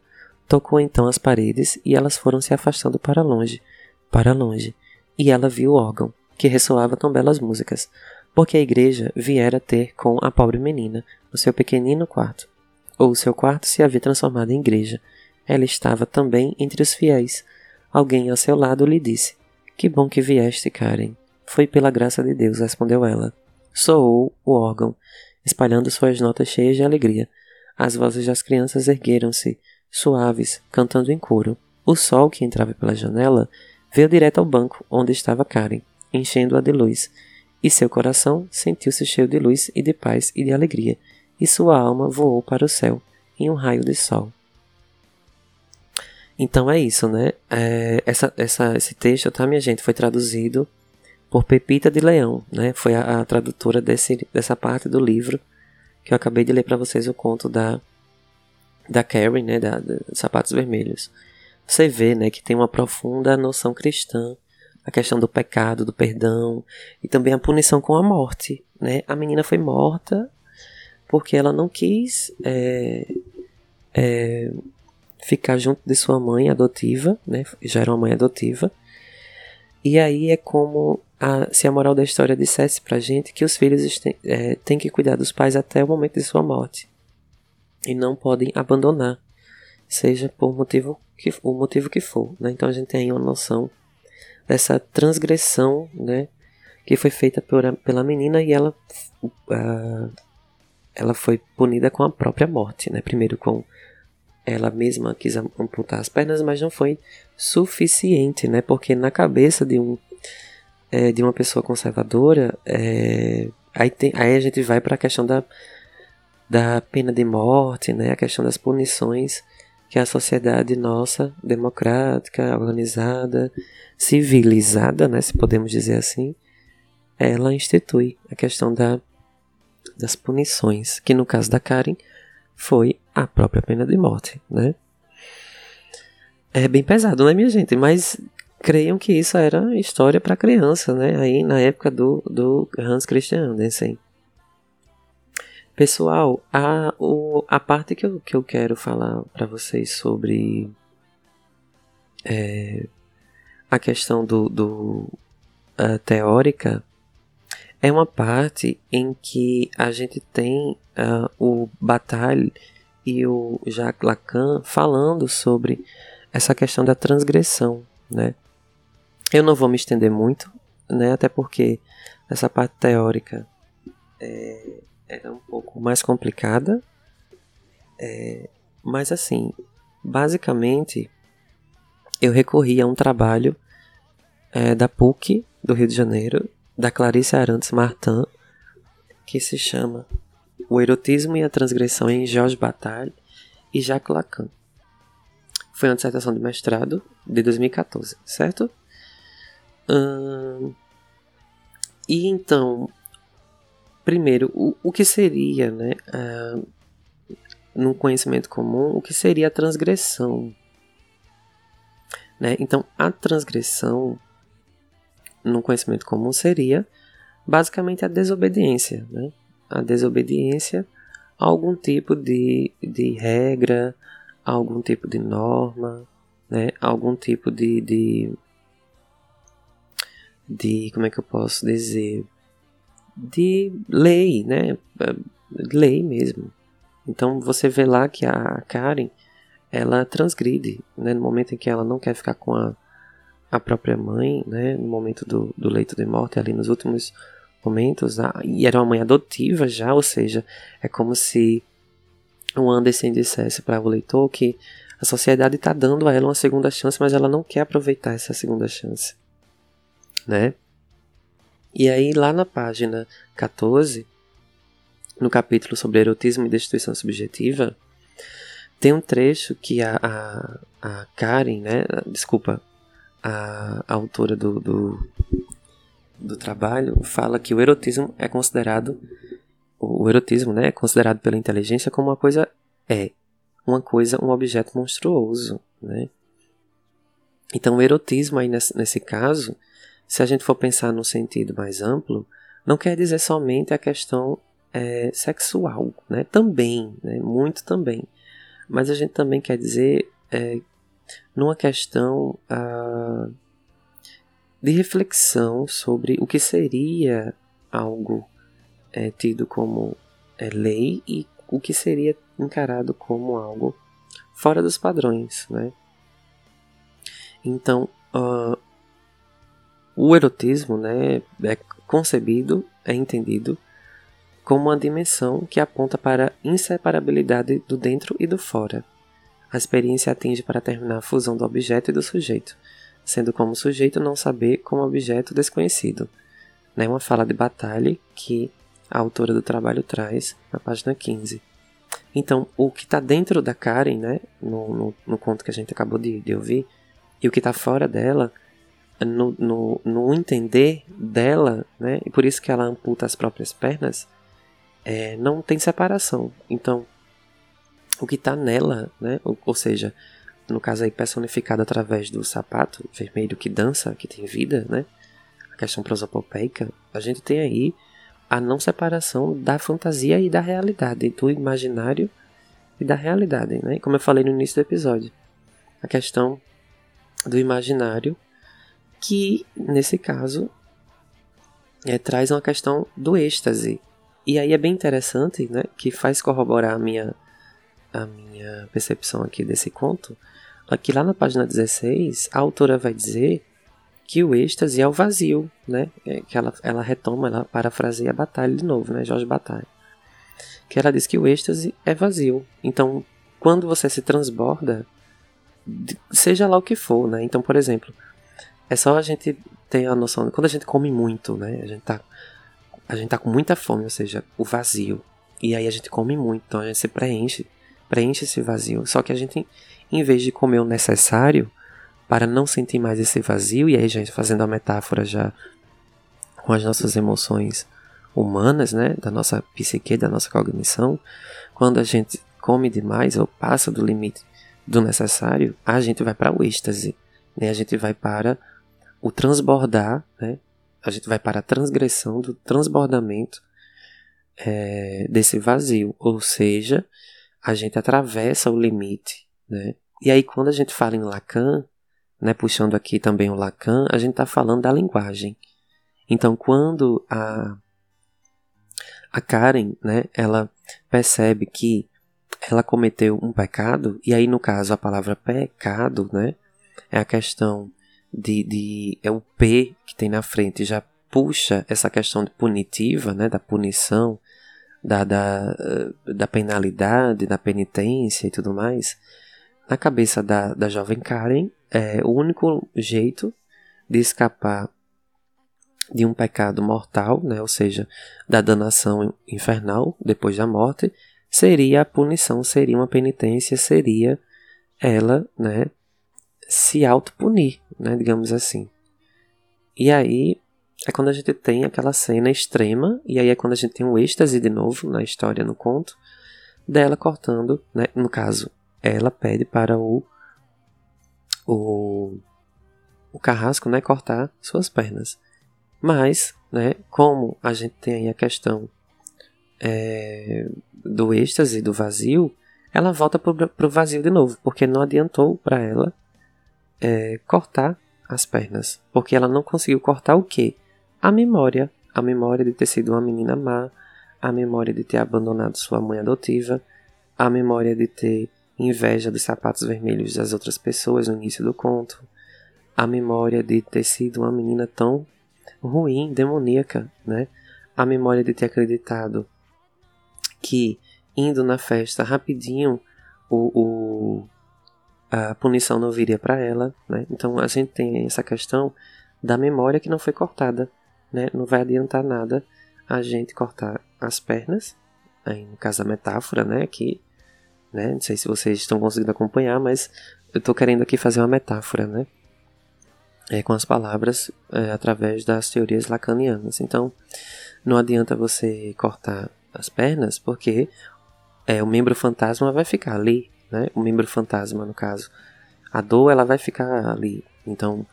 Tocou então as paredes e elas foram se afastando para longe, para longe, e ela viu o órgão, que ressoava tão belas músicas, porque a igreja viera ter com a pobre menina no seu pequenino quarto. Ou o seu quarto se havia transformado em igreja. Ela estava também entre os fiéis. Alguém ao seu lado lhe disse: Que bom que vieste, Karen. Foi pela graça de Deus, respondeu ela. Soou o órgão, espalhando suas notas cheias de alegria. As vozes das crianças ergueram-se, suaves, cantando em coro. O sol que entrava pela janela veio direto ao banco onde estava Karen, enchendo-a de luz, e seu coração sentiu-se cheio de luz e de paz e de alegria, e sua alma voou para o céu em um raio de sol. Então é isso, né? É, essa, essa, esse texto, tá, minha gente, foi traduzido por Pepita de Leão, né? Foi a, a tradutora desse, dessa parte do livro que eu acabei de ler para vocês o conto da da Karen, né, da, da, Sapatos Vermelhos. Você vê, né, que tem uma profunda noção cristã, a questão do pecado, do perdão e também a punição com a morte, né? A menina foi morta porque ela não quis é, é, ficar junto de sua mãe adotiva, né? Já era uma mãe adotiva. E aí é como a, se a moral da história dissesse pra gente que os filhos têm, é, têm que cuidar dos pais até o momento de sua morte. E não podem abandonar, seja por motivo que, o motivo que for. Né? Então a gente tem uma noção dessa transgressão né, que foi feita pela, pela menina e ela, uh, ela foi punida com a própria morte. Né? Primeiro com ela mesma quis amputar as pernas, mas não foi suficiente, né? Porque na cabeça de um é, de uma pessoa conservadora, é, aí, tem, aí a gente vai para a questão da, da pena de morte, né? A questão das punições que a sociedade nossa, democrática, organizada, civilizada, né? Se podemos dizer assim, ela institui a questão da, das punições, que no caso da Karen foi a própria pena de morte, né? É bem pesado, né, minha gente? Mas creiam que isso era história para criança, né? Aí na época do, do Hans Christian Andersen. Pessoal, a, o, a parte que eu, que eu quero falar para vocês sobre é, a questão do, do teórica é uma parte em que a gente tem uh, o Bataille e o Jacques Lacan falando sobre essa questão da transgressão, né? Eu não vou me estender muito, né? Até porque essa parte teórica é, é um pouco mais complicada, é, mas assim, basicamente eu recorri a um trabalho é, da PUC do Rio de Janeiro da Clarice Arantes Martin, que se chama O Erotismo e a Transgressão em Georges Bataille e Jacques Lacan. Foi uma dissertação de mestrado de 2014, certo? Hum, e então, primeiro, o, o que seria, né, num conhecimento comum, o que seria a transgressão? Né? Então, a transgressão no conhecimento comum seria basicamente a desobediência, né? A desobediência a algum tipo de, de regra, a algum tipo de norma, né? A algum tipo de, de de como é que eu posso dizer de lei, né? Lei mesmo. Então você vê lá que a Karen ela transgride, né? No momento em que ela não quer ficar com a a própria mãe, né, no momento do, do leito de morte, ali nos últimos momentos, a, e era uma mãe adotiva já, ou seja, é como se o Anderson dissesse para o leitor que a sociedade está dando a ela uma segunda chance, mas ela não quer aproveitar essa segunda chance, né? E aí lá na página 14, no capítulo sobre erotismo e destituição subjetiva, tem um trecho que a, a, a Karen, né, desculpa, a, a autora do, do, do, trabalho fala que o erotismo é considerado o erotismo né, é considerado pela inteligência como uma coisa é uma coisa, um objeto monstruoso, né? Então o erotismo aí nesse, nesse caso, se a gente for pensar no sentido mais amplo, não quer dizer somente a questão é, sexual, né? Também, né? muito também. Mas a gente também quer dizer é, numa questão uh, de reflexão sobre o que seria algo é, tido como é, lei e o que seria encarado como algo fora dos padrões, né? Então, uh, o erotismo, né, é concebido, é entendido como uma dimensão que aponta para a inseparabilidade do dentro e do fora a experiência atinge para terminar a fusão do objeto e do sujeito, sendo como sujeito não saber como objeto desconhecido. Né? uma fala de batalha que a autora do trabalho traz na página 15. Então, o que está dentro da Karen, né, no, no, no, conto que a gente acabou de, de ouvir, e o que está fora dela, no, no, no, entender dela, né, e por isso que ela amputa as próprias pernas, é, não tem separação. Então, o que está nela, né? Ou, ou, seja, no caso aí personificado através do sapato vermelho que dança, que tem vida, né? A questão prosopopeica, a gente tem aí a não separação da fantasia e da realidade, do imaginário e da realidade, né? Como eu falei no início do episódio, a questão do imaginário, que nesse caso é, traz uma questão do êxtase. E aí é bem interessante, né? Que faz corroborar a minha, a minha percepção aqui desse conto. Aqui lá na página 16, a autora vai dizer que o êxtase é o vazio, né? É, que ela, ela retoma, ela parafraseia a Batalha de novo, né? Jorge Batalha. Que ela diz que o êxtase é vazio. Então, quando você se transborda, seja lá o que for, né? Então, por exemplo, é só a gente ter a noção quando a gente come muito, né? A gente tá, a gente tá com muita fome, ou seja, o vazio. E aí a gente come muito, então a gente se preenche, preenche esse vazio. Só que a gente, em vez de comer o necessário para não sentir mais esse vazio, e aí gente fazendo a metáfora já com as nossas emoções humanas, né? Da nossa psique, da nossa cognição, quando a gente come demais ou passa do limite do necessário, a gente vai para o êxtase, né? A gente vai para o transbordar, né? A gente vai para a transgressão do transbordamento é, desse vazio, ou seja, a gente atravessa o limite, né? E aí quando a gente fala em Lacan, né, puxando aqui também o Lacan, a gente está falando da linguagem. Então quando a a Karen, né, ela percebe que ela cometeu um pecado, e aí no caso a palavra pecado, né, é a questão de, de é o P que tem na frente já puxa essa questão de punitiva, né, da punição, da, da, da penalidade, da penitência e tudo mais, na cabeça da, da jovem Karen, é, o único jeito de escapar de um pecado mortal, né, ou seja, da danação infernal depois da morte, seria a punição, seria uma penitência, seria ela, né, se autopunir, né, digamos assim. E aí é quando a gente tem aquela cena extrema, e aí é quando a gente tem um êxtase de novo na história, no conto, dela cortando, né, no caso, ela pede para o o, o carrasco, né, cortar suas pernas. Mas, né, como a gente tem aí a questão é, do êxtase, do vazio, ela volta para o vazio de novo, porque não adiantou para ela é, cortar as pernas. Porque ela não conseguiu cortar o quê? A memória. A memória de ter sido uma menina má, a memória de ter abandonado sua mãe adotiva, a memória de ter inveja dos sapatos vermelhos das outras pessoas no início do conto, a memória de ter sido uma menina tão ruim, demoníaca, né? A memória de ter acreditado que indo na festa rapidinho o, o, a punição não viria para ela, né? Então a gente tem essa questão da memória que não foi cortada, né? Não vai adiantar nada a gente cortar as pernas, aí no caso da metáfora, né? Aqui, né? Não sei se vocês estão conseguindo acompanhar, mas eu estou querendo aqui fazer uma metáfora, né? É, com as palavras é, através das teorias lacanianas. Então, não adianta você cortar as pernas, porque é, o membro fantasma vai ficar ali, né? O membro fantasma, no caso. A dor, ela vai ficar ali. Então,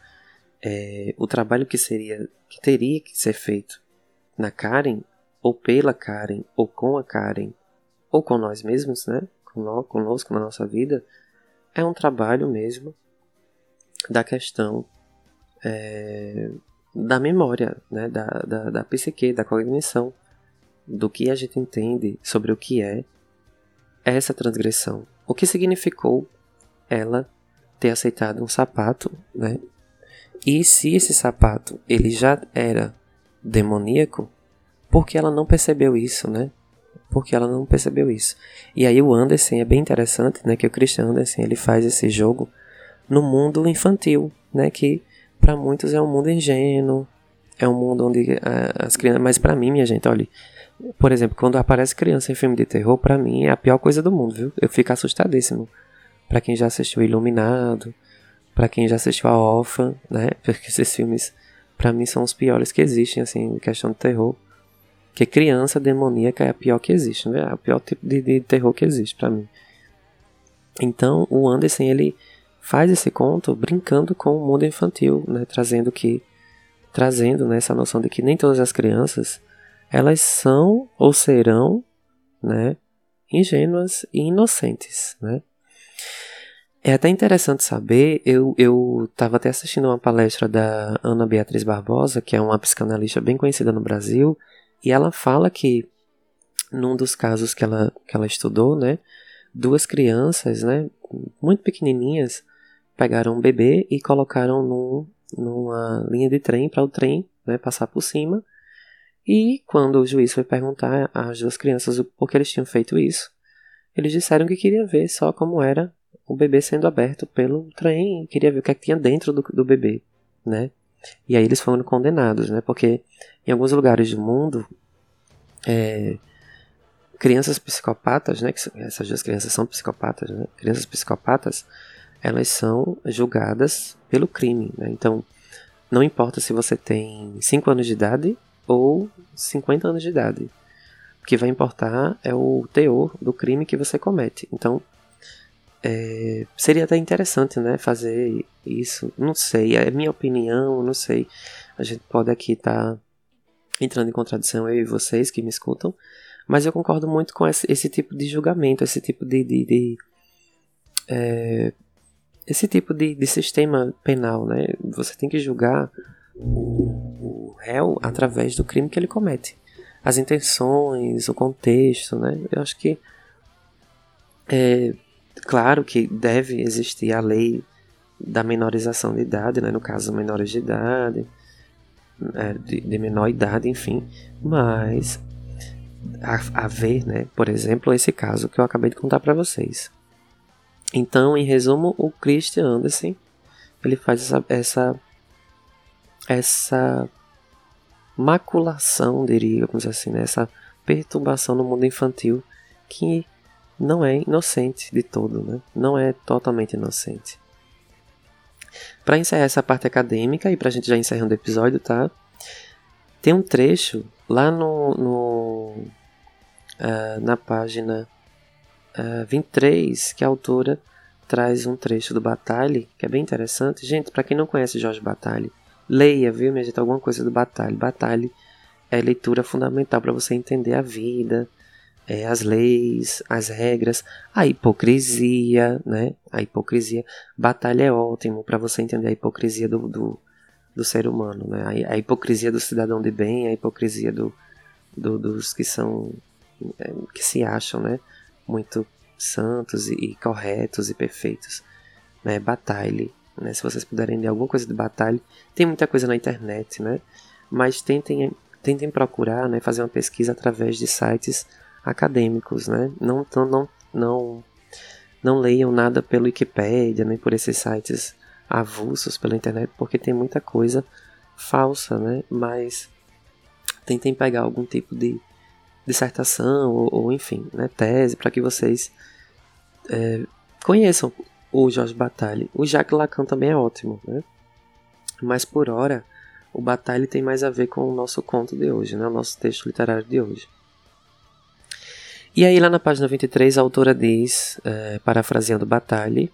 é, o trabalho que seria, que teria que ser feito na Karen, ou pela Karen, ou com a Karen, ou com nós mesmos, né? Conosco na nossa vida, é um trabalho mesmo da questão é, da memória, né? Da, da, da psique, da cognição, do que a gente entende sobre o que é essa transgressão. O que significou ela ter aceitado um sapato, né? E se esse sapato ele já era demoníaco, por que ela não percebeu isso, né? Porque ela não percebeu isso. E aí o Anderson é bem interessante, né? Que o Christian Anderson ele faz esse jogo no mundo infantil, né? Que para muitos é um mundo ingênuo, é um mundo onde uh, as crianças. Mas para mim, minha gente, olha, por exemplo, quando aparece criança em filme de terror, para mim é a pior coisa do mundo, viu? Eu fico assustadíssimo. Para quem já assistiu Iluminado, para quem já assistiu a Orphan, né? Porque esses filmes, para mim, são os piores que existem, assim, em questão de terror. Que criança demoníaca é a pior que existe, né? É o pior tipo de, de terror que existe para mim. Então, o Anderson, ele faz esse conto brincando com o mundo infantil, né? Trazendo que trazendo né, essa noção de que nem todas as crianças elas são ou serão, né, ingênuas e inocentes, né? É até interessante saber, eu eu estava até assistindo uma palestra da Ana Beatriz Barbosa, que é uma psicanalista bem conhecida no Brasil, e ela fala que num dos casos que ela, que ela estudou, né, duas crianças, né, muito pequenininhas, pegaram um bebê e colocaram num, numa linha de trem para o trem né, passar por cima. E quando o juiz foi perguntar às duas crianças por que eles tinham feito isso, eles disseram que queria ver só como era o bebê sendo aberto pelo trem, queria ver o que, é que tinha dentro do, do bebê, né? E aí eles foram condenados, né? Porque em alguns lugares do mundo, é, crianças psicopatas, né? Essas duas crianças são psicopatas, né? Crianças psicopatas, elas são julgadas pelo crime, né? Então, não importa se você tem 5 anos de idade ou 50 anos de idade. O que vai importar é o teor do crime que você comete. Então, é, seria até interessante, né, fazer isso. Não sei, é minha opinião, não sei. A gente pode aqui estar tá entrando em contradição, eu e vocês que me escutam, mas eu concordo muito com esse, esse tipo de julgamento, esse tipo de. de, de é, esse tipo de, de sistema penal, né? Você tem que julgar o, o réu através do crime que ele comete. As intenções, o contexto, né? Eu acho que é, Claro que deve existir a lei da menorização de idade, né? no caso, menores de idade, é, de, de, menor idade, enfim, mas a, a ver, né? por exemplo, esse caso que eu acabei de contar para vocês. Então, em resumo, o Christian Andersen ele faz essa, essa, essa maculação, diríamos assim, né? essa perturbação no mundo infantil que não é inocente de todo, né? Não é totalmente inocente. Para encerrar essa parte acadêmica e para a gente já encerrando o episódio, tá? Tem um trecho lá no, no uh, na página uh, ah, 23 que a autora traz um trecho do Batalha, que é bem interessante. Gente, para quem não conhece Jorge Batalha, leia, viu, minha gente, alguma coisa do Batalha. Batalha é leitura fundamental para você entender a vida, é, as leis, as regras, a hipocrisia, né? A hipocrisia. Batalha é ótimo para você entender a hipocrisia do, do, do, ser humano, né? A, a, hipocrisia do cidadão de bem, a hipocrisia do, do dos que são é, que se acham, né? Muito santos e, e corretos e perfeitos, né? Batalha, né? Se vocês puderem ler alguma coisa de batalha, tem muita coisa na internet, né? Mas tentem tentem procurar, né? Fazer uma pesquisa através de sites acadêmicos, né? Não, não, não, não, leiam nada pelo Wikipedia, nem por esses sites avulsos pela internet, porque tem muita coisa falsa, né? Mas tentem pegar algum tipo de dissertação ou, ou enfim, né, tese para que vocês é, conheçam o Jorge Bataille. O Jacques Lacan também é ótimo, né? Mas por hora, o Bataille tem mais a ver com o nosso conto de hoje, né? O nosso texto literário de hoje. E aí, lá na página 23, a autora diz, uh, parafraseando Batalha,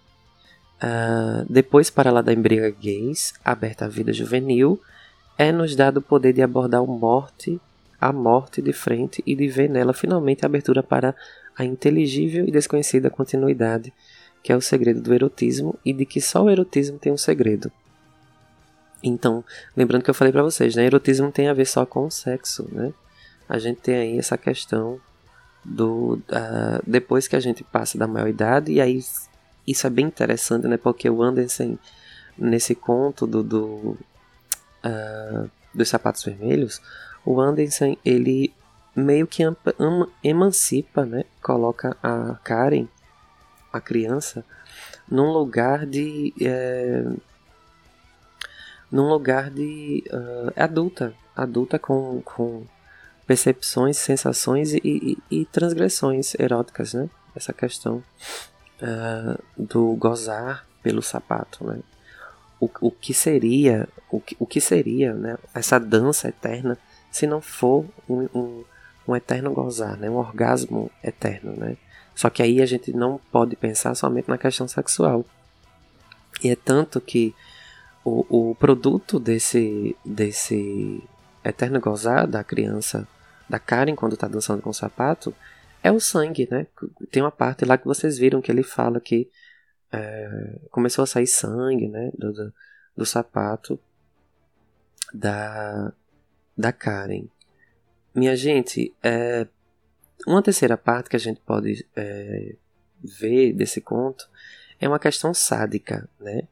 uh, depois para lá da embriga gays, aberta à vida juvenil, é-nos dado o poder de abordar o morte, a morte de frente e de ver nela finalmente a abertura para a inteligível e desconhecida continuidade, que é o segredo do erotismo e de que só o erotismo tem um segredo. Então, lembrando que eu falei para vocês, né, erotismo não tem a ver só com o sexo, né? A gente tem aí essa questão do depois que a gente passa da maioridade e aí isso é bem interessante né? Porque o Anderson nesse conto do, do uh, dos sapatos vermelhos o Anderson ele meio que emancipa né? Coloca a Karen a criança num lugar de é, num lugar de uh, adulta adulta com, com percepções, sensações e, e, e transgressões eróticas, né? Essa questão uh, do gozar pelo sapato, né? O, o que seria, o que, o que seria, né? Essa dança eterna se não for um, um, um eterno gozar, né? Um orgasmo eterno, né? Só que aí a gente não pode pensar somente na questão sexual. E é tanto que o, o produto desse, desse eterno gozar da criança da Karen quando está dançando com o sapato é o sangue, né? Tem uma parte lá que vocês viram que ele fala que é, começou a sair sangue, né? Do, do, do, sapato da, da Karen. Minha gente, é, uma terceira parte que a gente pode é, ver desse conto é uma questão sádica, né?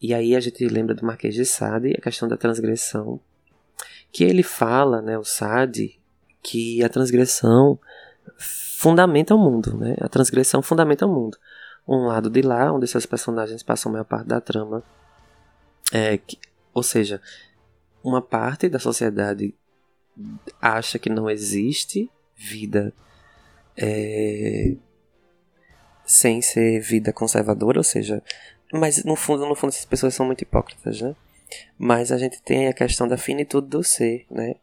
E aí a gente lembra do Marquês de Sade, a questão da transgressão, que ele fala, né, o Sade, que a transgressão fundamenta o mundo, né? A transgressão fundamenta o mundo. Um lado de lá, onde seus personagens passam a maior parte da trama, é, que, ou seja, uma parte da sociedade acha que não existe vida é, sem ser vida conservadora, ou seja, mas no fundo, no fundo essas pessoas são muito hipócritas, né? Mas a gente tem a questão da finitude do ser, né?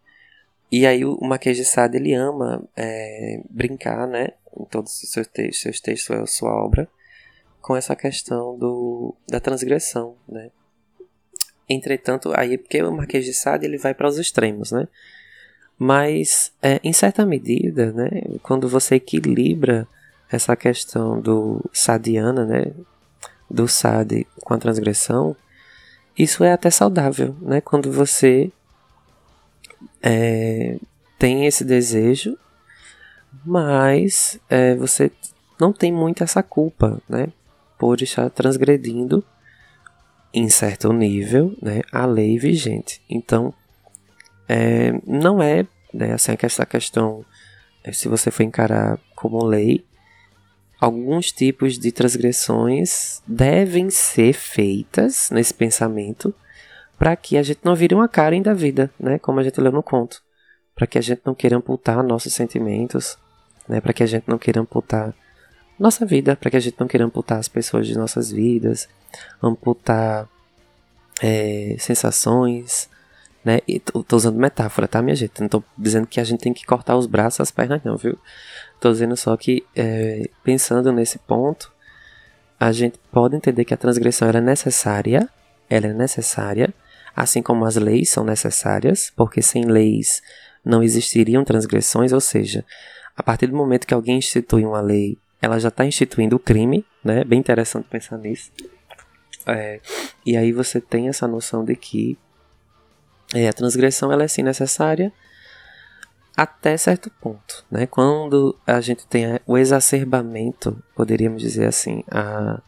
E aí o Marquês de Sade, ele ama é, brincar, né, em todos os seus textos, seus textos, sua obra, com essa questão do, da transgressão, né. Entretanto, aí porque o Marquês de Sade ele vai para os extremos, né? Mas, é, em certa medida, né, quando você equilibra essa questão do sadiana, né, do sade com a transgressão, isso é até saudável, né? Quando você é, tem esse desejo, mas é, você não tem muito essa culpa, né? Por estar transgredindo em certo nível, né, a lei vigente. Então, é, não é né, assim, essa questão, é, se você for encarar como lei, alguns tipos de transgressões devem ser feitas nesse pensamento para que a gente não vire uma Karen da vida, né? Como a gente leu no conto. Para que a gente não queira amputar nossos sentimentos, né? Para que a gente não queira amputar nossa vida, para que a gente não queira amputar as pessoas de nossas vidas, amputar é, sensações, né? E tô, tô, usando metáfora, tá, minha gente? Não tô dizendo que a gente tem que cortar os braços, as pernas, não, viu? Tô dizendo só que, é, pensando nesse ponto, a gente pode entender que a transgressão era necessária, ela é necessária, assim como as leis são necessárias, porque sem leis não existiriam transgressões, ou seja, a partir do momento que alguém institui uma lei, ela já está instituindo o crime, né? Bem interessante pensar nisso. É, e aí você tem essa noção de que é, a transgressão ela é sim necessária até certo ponto, né? Quando a gente tem o exacerbamento, poderíamos dizer assim, a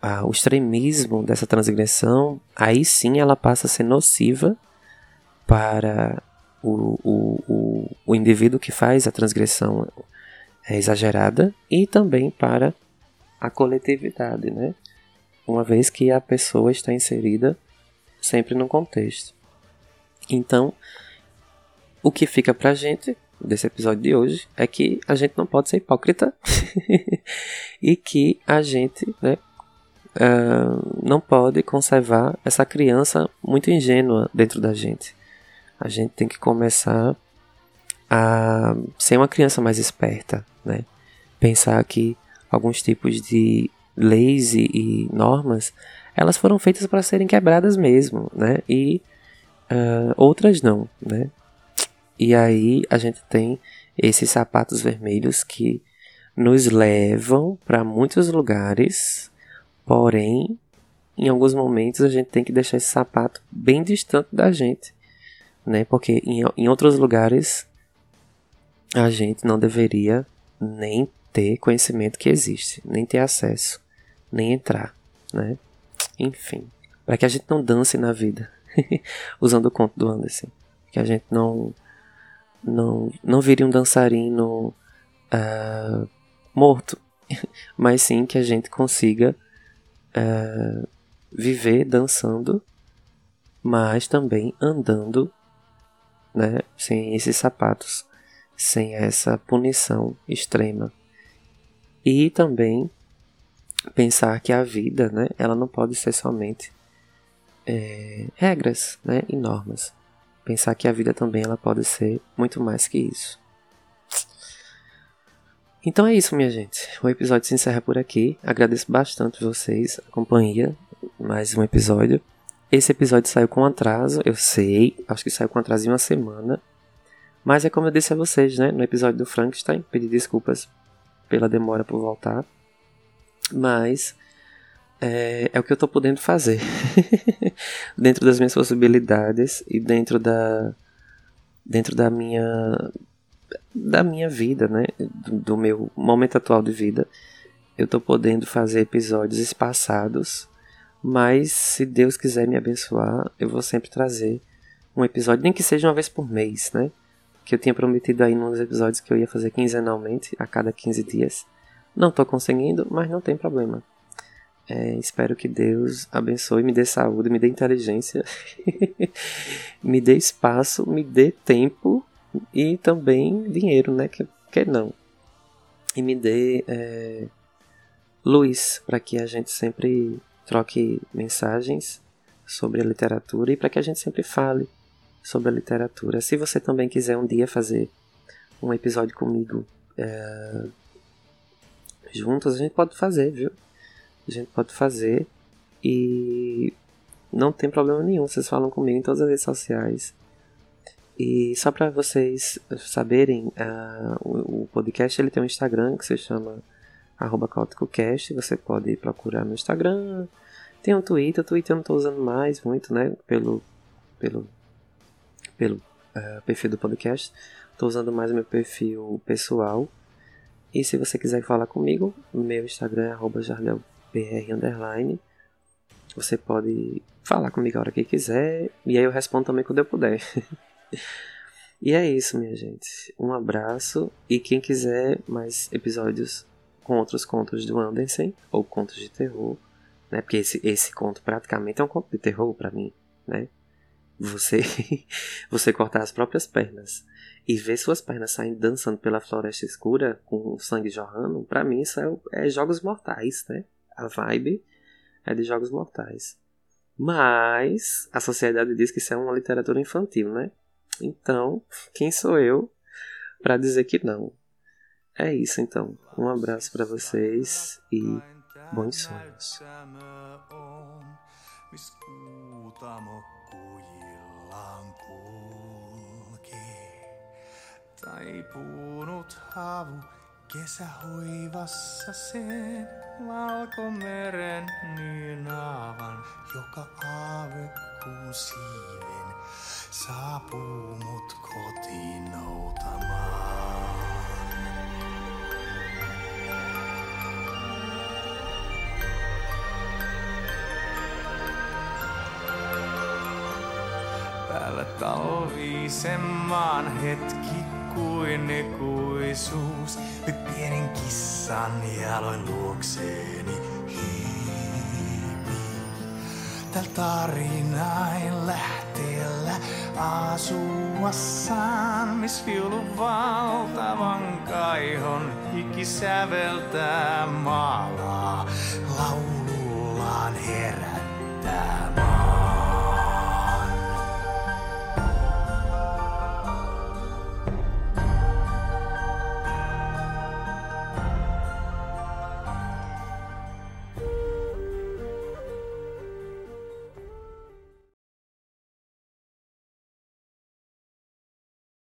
a, o extremismo dessa transgressão, aí sim ela passa a ser nociva para o, o, o, o indivíduo que faz a transgressão é, exagerada e também para a coletividade, né? Uma vez que a pessoa está inserida sempre no contexto. Então, o que fica pra gente desse episódio de hoje é que a gente não pode ser hipócrita e que a gente né, uh, não pode conservar essa criança muito ingênua dentro da gente. A gente tem que começar a ser uma criança mais esperta, né? Pensar que alguns tipos de leis e, e normas elas foram feitas para serem quebradas mesmo, né? E uh, outras não, né? E aí a gente tem esses sapatos vermelhos que nos levam para muitos lugares Porém, em alguns momentos a gente tem que deixar esse sapato bem distante da gente, né? Porque em, em outros lugares a gente não deveria nem ter conhecimento que existe, nem ter acesso, nem entrar, né? Enfim, para que a gente não dance na vida, usando o conto do Anderson, que a gente não não não vire um dançarino uh, morto, mas sim que a gente consiga é, viver dançando, mas também andando, né, sem esses sapatos, sem essa punição extrema. E também pensar que a vida, né, ela não pode ser somente é, regras, né, e normas. Pensar que a vida também ela pode ser muito mais que isso. Então é isso, minha gente. O episódio se encerra por aqui. Agradeço bastante vocês, a companhia. Mais um episódio. Esse episódio saiu com atraso, eu sei. Acho que saiu com atraso em uma semana. Mas é como eu disse a vocês, né? No episódio do Frankenstein, pedi desculpas pela demora por voltar. Mas é, é o que eu tô podendo fazer. dentro das minhas possibilidades e dentro da. Dentro da minha. Da minha vida, né? Do, do meu momento atual de vida. Eu tô podendo fazer episódios espaçados. Mas se Deus quiser me abençoar, eu vou sempre trazer um episódio, nem que seja uma vez por mês, né? Que eu tinha prometido aí nos episódios que eu ia fazer quinzenalmente, a cada 15 dias. Não tô conseguindo, mas não tem problema. É, espero que Deus abençoe, me dê saúde, me dê inteligência, me dê espaço, me dê tempo e também dinheiro, né? Que, que não. E me dê é, luz para que a gente sempre troque mensagens sobre a literatura e para que a gente sempre fale sobre a literatura. Se você também quiser um dia fazer um episódio comigo é, juntos, a gente pode fazer, viu? a gente pode fazer e não tem problema nenhum. Vocês falam comigo em todas as redes sociais. E só para vocês saberem, uh, o, o, podcast ele tem um Instagram que se chama @caóticocast. Você pode procurar no Instagram. Tem um Twitter. O Twitter eu não estou usando mais muito, né? Pelo pelo pelo uh, perfil do podcast. Estou usando mais o meu perfil pessoal. E se você quiser falar comigo, meu Instagram é @jardel br underline. Você pode falar comigo a hora que quiser. E aí eu respondo também quando eu puder. e é isso, minha gente. Um abraço. E quem quiser mais episódios com outros contos do Anderson, ou contos de terror, né? Porque esse, esse conto praticamente é um conto de terror para mim, né? Você, você cortar as próprias pernas e ver suas pernas saindo dançando pela floresta escura com o sangue jorrando, para mim isso é, é jogos mortais, né? a vibe é de Jogos Mortais. Mas a sociedade diz que isso é uma literatura infantil, né? Então, quem sou eu para dizer que não? É isso então. Um abraço para vocês e bons sonhos. Taipunut havu Kesähoivassa sen valkomeren nynaavan, joka aavekuun siiven saapuu mut kotiin noutamaan. Päällä talvisemmaan hetki kuin ikuisuus. Nyt pienen kissan jaloin luokseeni hiipi. Tällä tarinain lähteellä asuassaan, miss viulu valtavan kaihon hiki säveltää maalaa. Laulullaan herättää